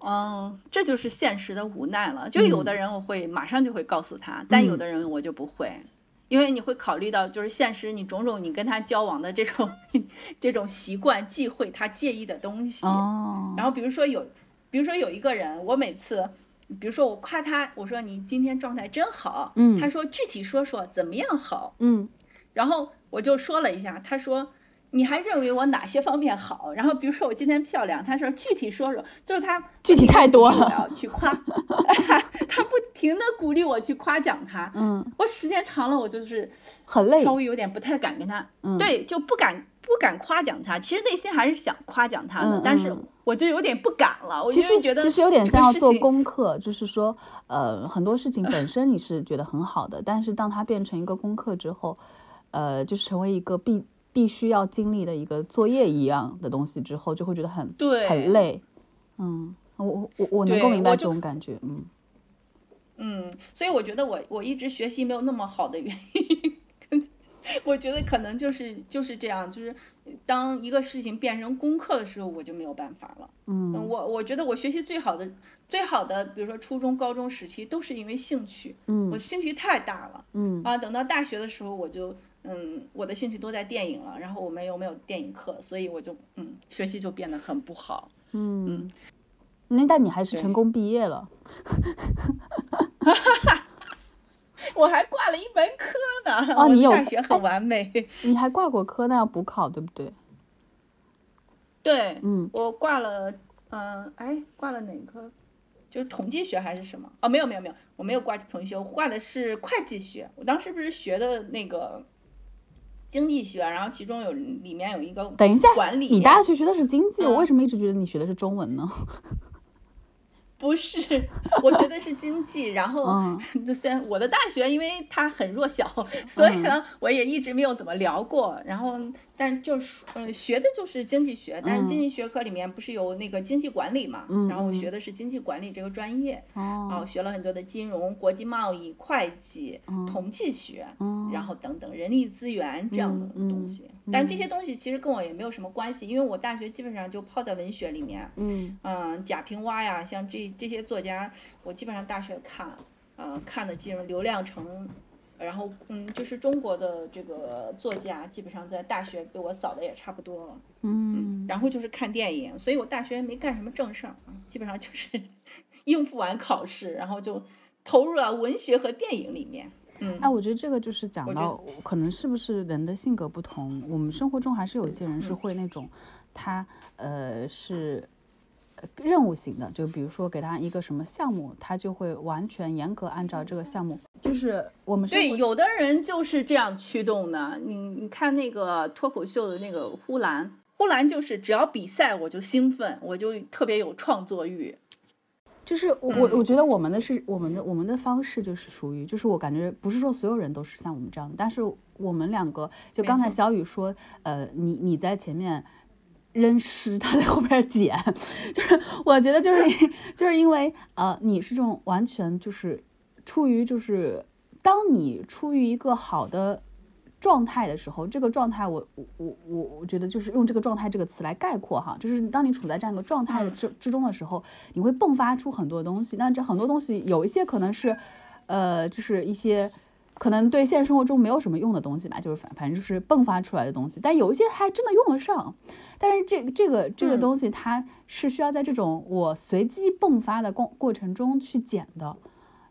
嗯，这就是现实的无奈了。就有的人我会马上就会告诉他，但有的人我就不会。因为你会考虑到，就是现实你种种你跟他交往的这种 这种习惯、忌讳他介意的东西，哦，然后比如说有，比如说有一个人，我每次，比如说我夸他，我说你今天状态真好，嗯。他说具体说说怎么样好，嗯。然后我就说了一下，他说你还认为我哪些方面好？然后比如说我今天漂亮，他说具体说说，就是他具体太多了，我要去夸，他不停的鼓励我去夸奖他。嗯，我时间长了，我就是很累，稍微有点不太敢跟他，嗯对，就不敢不敢夸奖他。其实内心还是想夸奖他的，嗯但是嗯我就有点不敢了。我其实就觉得其实有点像要做功课，就是说，呃，很多事情本身你是觉得很好的，但是当它变成一个功课之后，呃，就是成为一个必必须要经历的一个作业一样的东西之后，就会觉得很对很累。嗯，我我我我能够明白这种感觉。嗯嗯，所以我觉得我我一直学习没有那么好的原因，我觉得可能就是就是这样，就是当一个事情变成功课的时候，我就没有办法了。嗯，我我觉得我学习最好的最好的，比如说初中、高中时期，都是因为兴趣。嗯我兴趣太大了。嗯啊，等到大学的时候，我就嗯，我的兴趣都在电影了，然后我们又没有电影课，所以我就嗯，学习就变得很不好。嗯，那但你还是成功毕业了。我还挂了一门科呢。哦你有大学哎很完美。你还挂过科，那要补考，对不对？对，嗯我挂了，嗯、哎，挂了哪科？就是统计学还是什么？哦，没有没有没有，我没有挂统计学，我挂的是会计学。我当时不是学的那个经济学，然后其中有里面有一个等一下，管理。你大学学的是经济，我嗯为什么一直觉得你学的是中文呢？不是，我学的是经济，然后嗯。虽然我的大学因为它很弱小，所以呢，我也一直没有怎么聊过。然后，但就是嗯，学的就是经济学，但是经济学科里面不是有那个经济管理嘛？嗯然后我学的是经济管理这个专业，然哦后学了很多的金融、国际贸易、会计、嗯统计学，哦。然后等等人力资源这样的东西。但是这些东西其实跟我也没有什么关系，因为我大学基本上就泡在文学里面。嗯嗯，贾平凹呀，像这这些作家，我基本上大学看，嗯、看的基本刘亮程，然后嗯，就是中国的这个作家，基本上在大学被我扫的也差不多了。嗯然后就是看电影，所以我大学没干什么正事儿啊，基本上就是 应付完考试，然后就投入了文学和电影里面。嗯，哎，我觉得这个就是讲到，可能是不是人的性格不同，我们生活中还是有一些人嗯是会那种，他呃是呃任务型的，就比如说给他一个什么项目，他就会完全严格按照这个项目，就是我们对，有的人就是这样驱动的。你你看那个脱口秀的那个呼兰，呼兰就是只要比赛我就兴奋，我就特别有创作欲。就是我我嗯我觉得我们的是我们的我们的方式就是属于，就是我感觉不是说所有人都是像我们这样的，但是我们两个就刚才错小雨说，呃，你你在前面扔尸，他在后边捡，就是我觉得就是 就是因为呃你是这种完全就是出于就是当你出于一个好的。状态的时候，这个状态我我我我我觉得就是用这个状态这个词来概括哈，就是当你处在这样一个状态的嗯之之中的时候，你会迸发出很多东西。那这很多东西有一些可能是，呃，就是一些可能对现实生活中没有什么用的东西吧，就是反反正就是迸发出来的东西。但有一些还真的用得上，但是这这个这个嗯东西它是需要在这种我随机迸发的过过程中去捡的。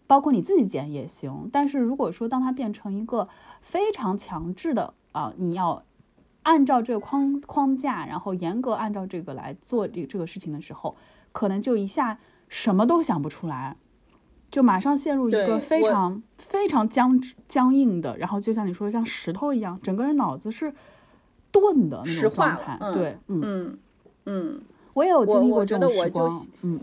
包括你自己剪也行，但是如果说当它变成一个非常强制的啊、你要按照这个框框架，然后严格按照这个来做这这个事情的时候，可能就一下什么都想不出来，就马上陷入一个非常非常僵直僵硬的，然后就像你说的像石头一样，整个人脑子是钝的那石种状态。嗯对，嗯，嗯嗯我也有经历过这种时光，嗯。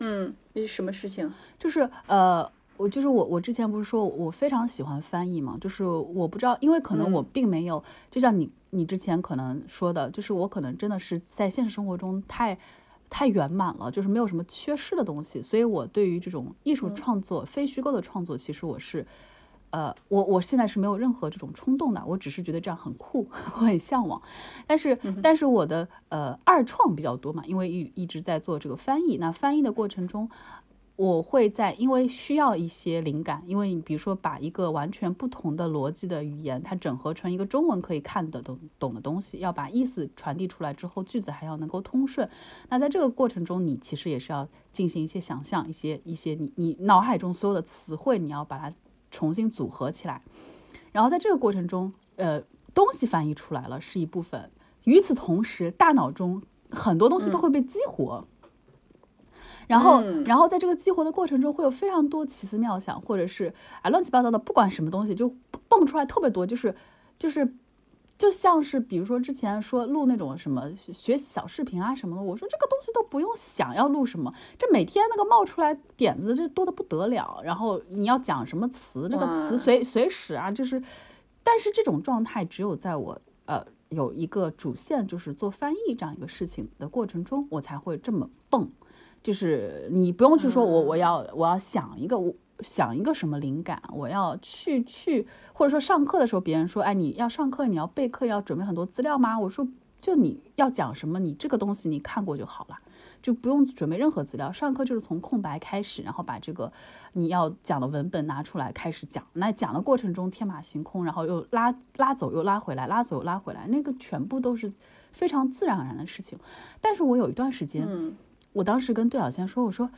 嗯，这是什么事情？就是呃，我就是我，我之前不是说我非常喜欢翻译嘛，就是我不知道，因为可能我嗯并没有，就像你你之前可能说的，就是我可能真的是在现实生活中太太圆满了，就是没有什么缺失的东西，所以我对于这种艺术创作、非虚构的创作，其实我是。呃，我我现在是没有任何这种冲动的，我只是觉得这样很酷，我很向往。但是，但是我的呃二创比较多嘛，因为一一直在做这个翻译。那翻译的过程中，我会在因为需要一些灵感，因为你比如说把一个完全不同的逻辑的语言，它整合成一个中文可以看得懂懂的东西，要把意思传递出来之后，句子还要能够通顺。那在这个过程中，你其实也是要进行一些想象，一些一些你你脑海中所有的词汇，你要把它重新组合起来。然后在这个过程中，呃，东西翻译出来了是一部分，与此同时，大脑中很多东西都会被激活。然后，然后在这个激活的过程中，会有非常多奇思妙想，或者是啊乱七八糟的，不管什么东西，就蹦出来特别多，就是就是。就像是比如说之前说录那种什么学习小视频啊什么的，我说这个东西都不用想要录什么，这每天那个冒出来点子这多的不得了。然后你要讲什么词，这个词随随时啊，就是，但是这种状态只有在我呃有一个主线就是做翻译这样一个事情的过程中，我才会这么蹦，就是你不用去说我我要我要想一个我。想一个什么灵感，我要去去，或者说上课的时候，别人说，哎，你要上课，你要备课，要准备很多资料吗？我说，就你要讲什么，你这个东西你看过就好了，就不用准备任何资料。上课就是从空白开始，然后把这个你要讲的文本拿出来开始讲。那讲的过程中天马行空，然后又拉拉走又拉回来，拉走又拉回来，那个全部都是非常自然而然的事情。但是我有一段时间，我当时跟杜小仙说，我说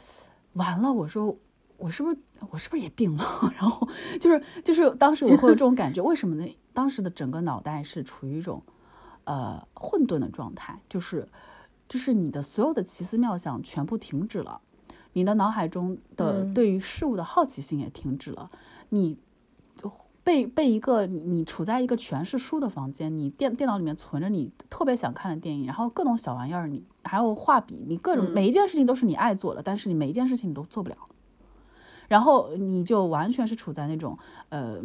完了，我说。我是不是我是不是也病了？然后就是就是当时我会有这种感觉，为什么呢？当时的整个脑袋是处于一种呃混沌的状态，就是就是你的所有的奇思妙想全部停止了，你的脑海中的对于事物的好奇心也停止了，你被被一个你处在一个全是书的房间，你电电脑里面存着你特别想看的电影，然后各种小玩意儿，你还有画笔，你各种每一件事情都是你爱做的，但是你每一件事情你都做不了。然后你就完全是处在那种，呃，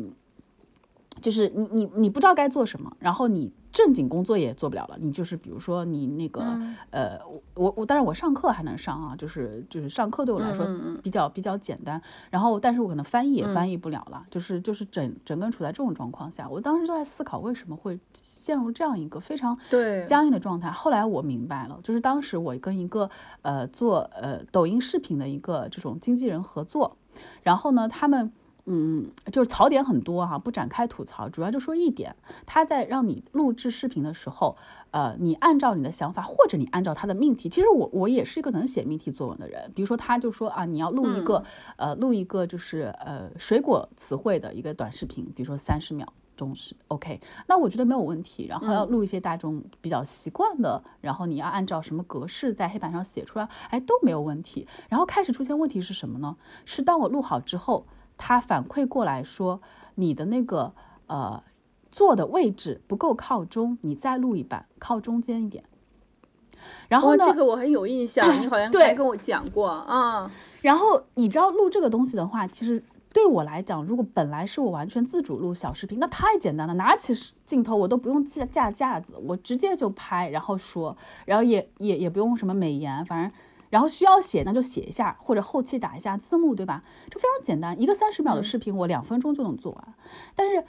就是你你你不知道该做什么，然后你正经工作也做不了了。你就是比如说你那个，呃，我我当然我上课还能上啊，就是就是上课对我来说比较比较简单。然后但是我可能翻译也翻译不了了，就是就是整整个处在这种状况下，我当时就在思考为什么会陷入这样一个非常僵硬的状态。后来我明白了，就是当时我跟一个呃做呃抖音视频的一个这种经纪人合作。然后呢，他们嗯，就是槽点很多哈，不展开吐槽，主要就说一点，他在让你录制视频的时候，呃，你按照你的想法，或者你按照他的命题，其实我我也是一个能写命题作文的人，比如说他就说啊，你要录一个呃，录一个就是呃水果词汇的一个短视频，比如说三十秒。中式 OK，那我觉得没有问题。然后要录一些大众比较习惯的，然后你要按照什么格式在黑板上写出来，哎都没有问题。然后开始出现问题是什么呢？是当我录好之后，他反馈过来说你的那个呃坐的位置不够靠中，你再录一版，靠中间一点。然后呢？这个我很有印象，你好像 还跟我讲过啊。然后你知道录这个东西的话，其实。对我来讲，如果本来是我完全自主录小视频，那太简单了，拿起镜头我都不用架架架子，我直接就拍，然后说，然后也也也不用什么美颜，反正，然后需要写那就写一下，或者后期打一下字幕，对吧？就非常简单，一个三十秒的视频我两分钟就能做完。但是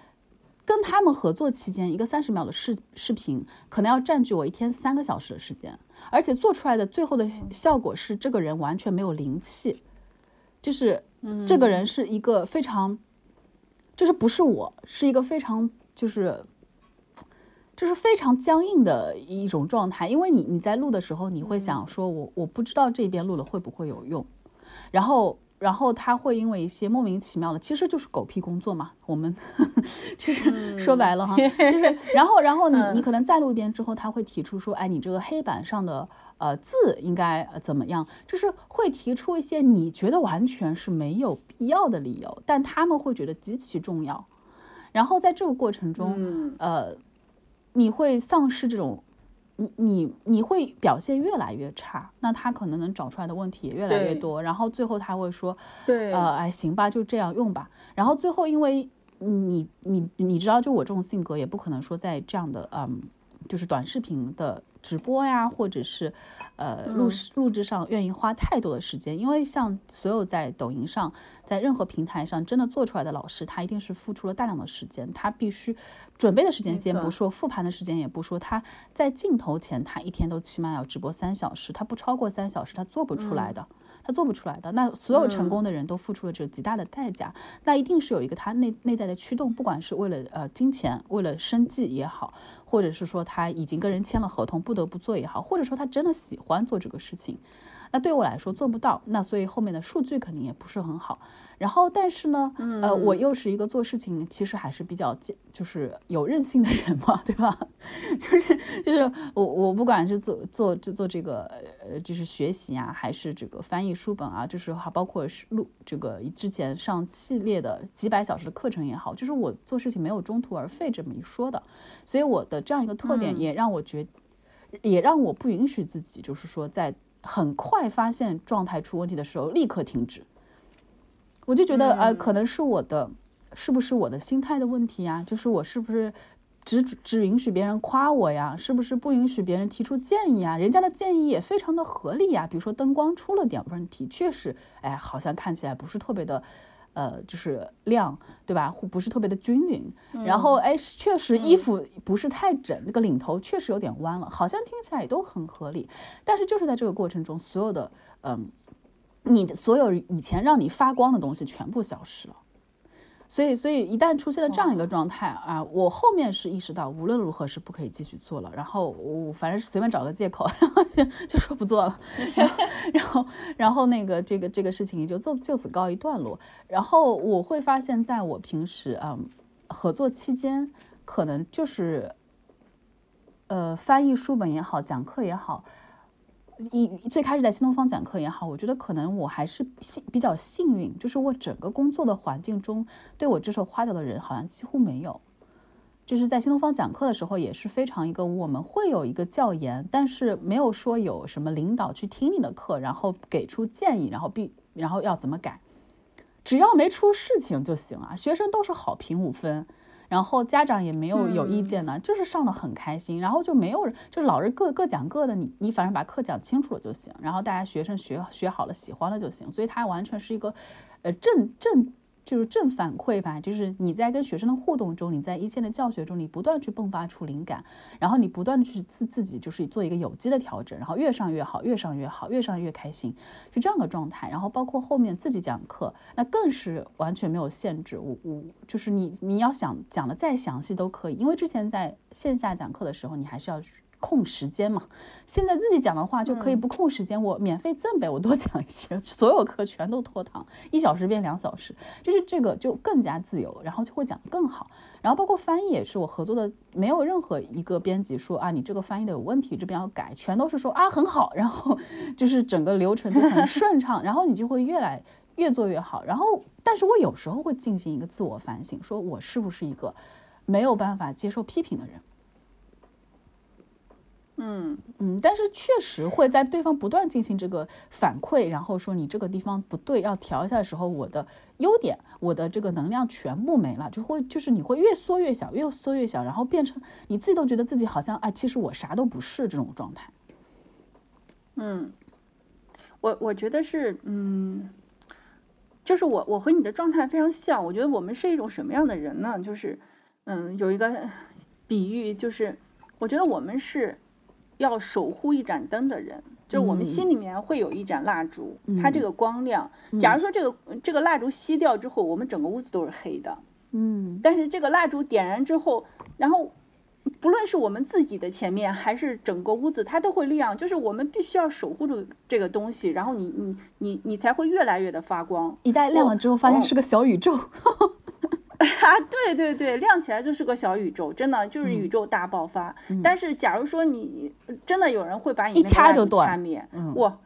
跟他们合作期间，一个三十秒的视视频可能要占据我一天三个小时的时间，而且做出来的最后的效果是这个人完全没有灵气，就是。这个人是一个非常，就是不是我，是一个非常就是，就是非常僵硬的一种状态。因为你你在录的时候，你会想说，我我不知道这边录了会不会有用，然后。然后他会因为一些莫名其妙的，其实就是狗屁工作嘛。我们 其实说白了哈，就是 然后然后你你可能再录一遍之后，他会提出说，哎，你这个黑板上的呃字应该怎么样？就是会提出一些你觉得完全是没有必要的理由，但他们会觉得极其重要。然后在这个过程中，呃，你会丧失这种。你你你会表现越来越差，那他可能能找出来的问题也越来越多，然后最后他会说，对，呃，哎，行吧，就这样用吧。然后最后，因为你你你知道，就我这种性格，也不可能说在这样的嗯，就是短视频的。直播呀，或者是，呃，录录制上愿意花太多的时间，因为像所有在抖音上，在任何平台上真的做出来的老师，他一定是付出了大量的时间，他必须准备的时间先不说，复盘的时间也不说，他在镜头前，他一天都起码要直播三小时，他不超过三小时，他做不出来的。他做不出来的，那所有成功的人都付出了这极大的代价，那一定是有一个他内内在的驱动，不管是为了呃金钱，为了生计也好，或者是说他已经跟人签了合同不得不做也好，或者说他真的喜欢做这个事情，那对我来说做不到，那所以后面的数据肯定也不是很好。然后，但是呢，呃，我又是一个做事情其实还是比较就是有韧性的人嘛，对吧？就是就是我我不管是做做做做这个呃就是学习啊，还是这个翻译书本啊，就是还包括是录这个之前上系列的几百小时的课程也好，就是我做事情没有中途而废这么一说的。所以我的这样一个特点也让我觉，也让我不允许自己就是说在很快发现状态出问题的时候立刻停止。我就觉得，呃，可能是我的，是不是我的心态的问题呀？就是我是不是只只允许别人夸我呀？是不是不允许别人提出建议啊？人家的建议也非常的合理呀。比如说灯光出了点问题，确实，哎，好像看起来不是特别的，呃，就是亮，对吧？不是特别的均匀。然后，哎，确实衣服不是太整，那个领头确实有点弯了，好像听起来也都很合理。但是就是在这个过程中，所有的，嗯。你的所有以前让你发光的东西全部消失了，所以，所以一旦出现了这样一个状态啊，我后面是意识到无论如何是不可以继续做了，然后我反正是随便找个借口，然后就就说不做了，然后，然后，然后那个这个这个事情也就就就此告一段落。然后我会发现，在我平时嗯合作期间，可能就是呃翻译书本也好，讲课也好。一最开始在新东方讲课也好，我觉得可能我还是幸比较幸运，就是我整个工作的环境中对我指手画脚的人好像几乎没有。就是在新东方讲课的时候也是非常一个我们会有一个教研，但是没有说有什么领导去听你的课，然后给出建议，然后必然后要怎么改，只要没出事情就行啊，学生都是好评五分。然后家长也没有有意见呢，就是上的很开心，然后就没有人，就是老师各各讲各的，你你反正把课讲清楚了就行，然后大家学生学学好了喜欢了就行，所以它完全是一个，呃正正。就是正反馈吧，就是你在跟学生的互动中，你在一线的教学中，你不断去迸发出灵感，然后你不断的去自自己就是做一个有机的调整，然后越上越好，越上越好，越上越开心，是这样的状态。然后包括后面自己讲课，那更是完全没有限制，我我就是你你要想讲的再详细都可以，因为之前在线下讲课的时候，你还是要。控时间嘛，现在自己讲的话就可以不控时间，我免费赠呗，我多讲一些，所有课全都拖堂，一小时变两小时，就是这个就更加自由，然后就会讲更好。然后包括翻译也是我合作的，没有任何一个编辑说啊你这个翻译的有问题，这边要改，全都是说啊很好，然后就是整个流程就很顺畅，然后你就会越来越做越好。然后，但是我有时候会进行一个自我反省，说我是不是一个没有办法接受批评的人。嗯嗯，但是确实会在对方不断进行这个反馈，然后说你这个地方不对，要调一下的时候，我的优点，我的这个能量全部没了，就会就是你会越缩越小，越缩越小，然后变成你自己都觉得自己好像哎，其实我啥都不是这种状态。嗯，我我觉得是，嗯，就是我我和你的状态非常像，我觉得我们是一种什么样的人呢？就是嗯，有一个比喻，就是我觉得我们是。要守护一盏灯的人，就是我们心里面会有一盏蜡烛，它这个光亮。假如说这个这个蜡烛熄掉之后，我们整个屋子都是黑的。嗯，但是这个蜡烛点燃之后，然后不论是我们自己的前面，还是整个屋子，它都会亮。就是我们必须要守护住这个东西，然后你你你你才会越来越的发光。一旦亮了之后，发现是个小宇宙。啊，对对对，亮起来就是个小宇宙，真的就是宇宙大爆发。但是，假如说你真的有人会把你一掐就断，掐灭，哇，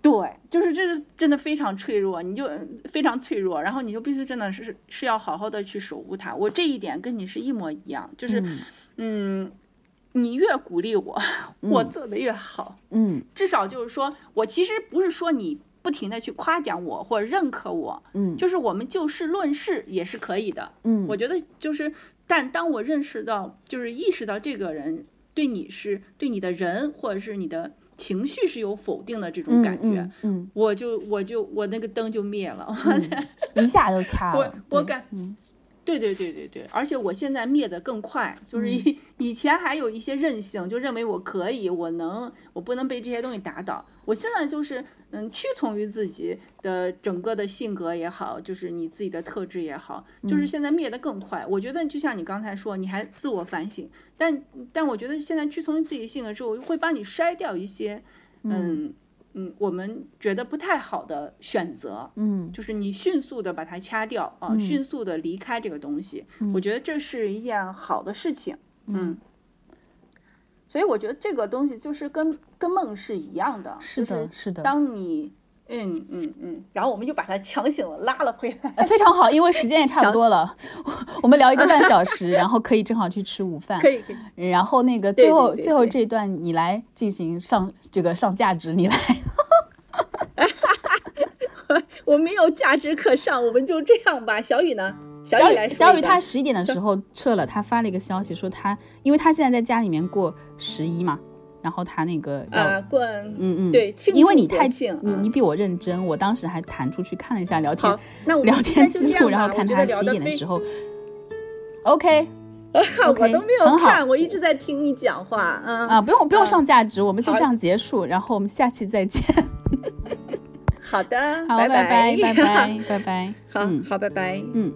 对，就是这是真的非常脆弱，你就非常脆弱，然后你就必须真的是是要好好的去守护它。我这一点跟你是一模一样，就是嗯，你越鼓励我，我做的越好，嗯，至少就是说我其实不是说你。不停的去夸奖我或者认可我，嗯，就是我们就事论事也是可以的，嗯，我觉得就是，但当我认识到，就是意识到这个人对你是对你的人或者是你的情绪是有否定的这种感觉，嗯，我就我就我那个灯就灭了，一下就掐了，我我感，对对对对对，而且我现在灭得更快，就是以 以前还有一些任性，就认为我可以，我能，我不能被这些东西打倒。我现在就是，嗯，屈从于自己的整个的性格也好，就是你自己的特质也好，就是现在灭得更快。我觉得就像你刚才说，你还自我反省，但但我觉得现在屈从于自己的性格之后，会帮你筛掉一些，嗯，嗯，我们觉得不太好的选择，嗯。就是你迅速的把它掐掉啊，迅速的离开这个东西，我觉得这是一件好的事情，嗯。所以我觉得这个东西就是跟跟梦是一样的，是的就是的。当你嗯嗯嗯，然后我们就把他强行的拉了回来。呃非常好，因为时间也差不多了，我们聊一个半小时，然后可以正好去吃午饭。可以可以，然后那个最后最后这一段你来进行上这个上价值，你来。我没有价值可上，我们就这样吧。小雨呢？小小雨来小雨他十一点的时候撤了，他发了一个消息说他，因为他现在在家里面过十一嘛，然后他那个呃嗯嗯。对因为你太你你比我认真我当时还弹出去看了一下聊天那我聊天记录然后看他十一点的时候 ok 我都没有看我一直在听你讲话啊啊不用不用上价值我们就这样结束然后我们下期再见。好的好拜拜拜拜。拜拜 嗯。好拜拜。嗯。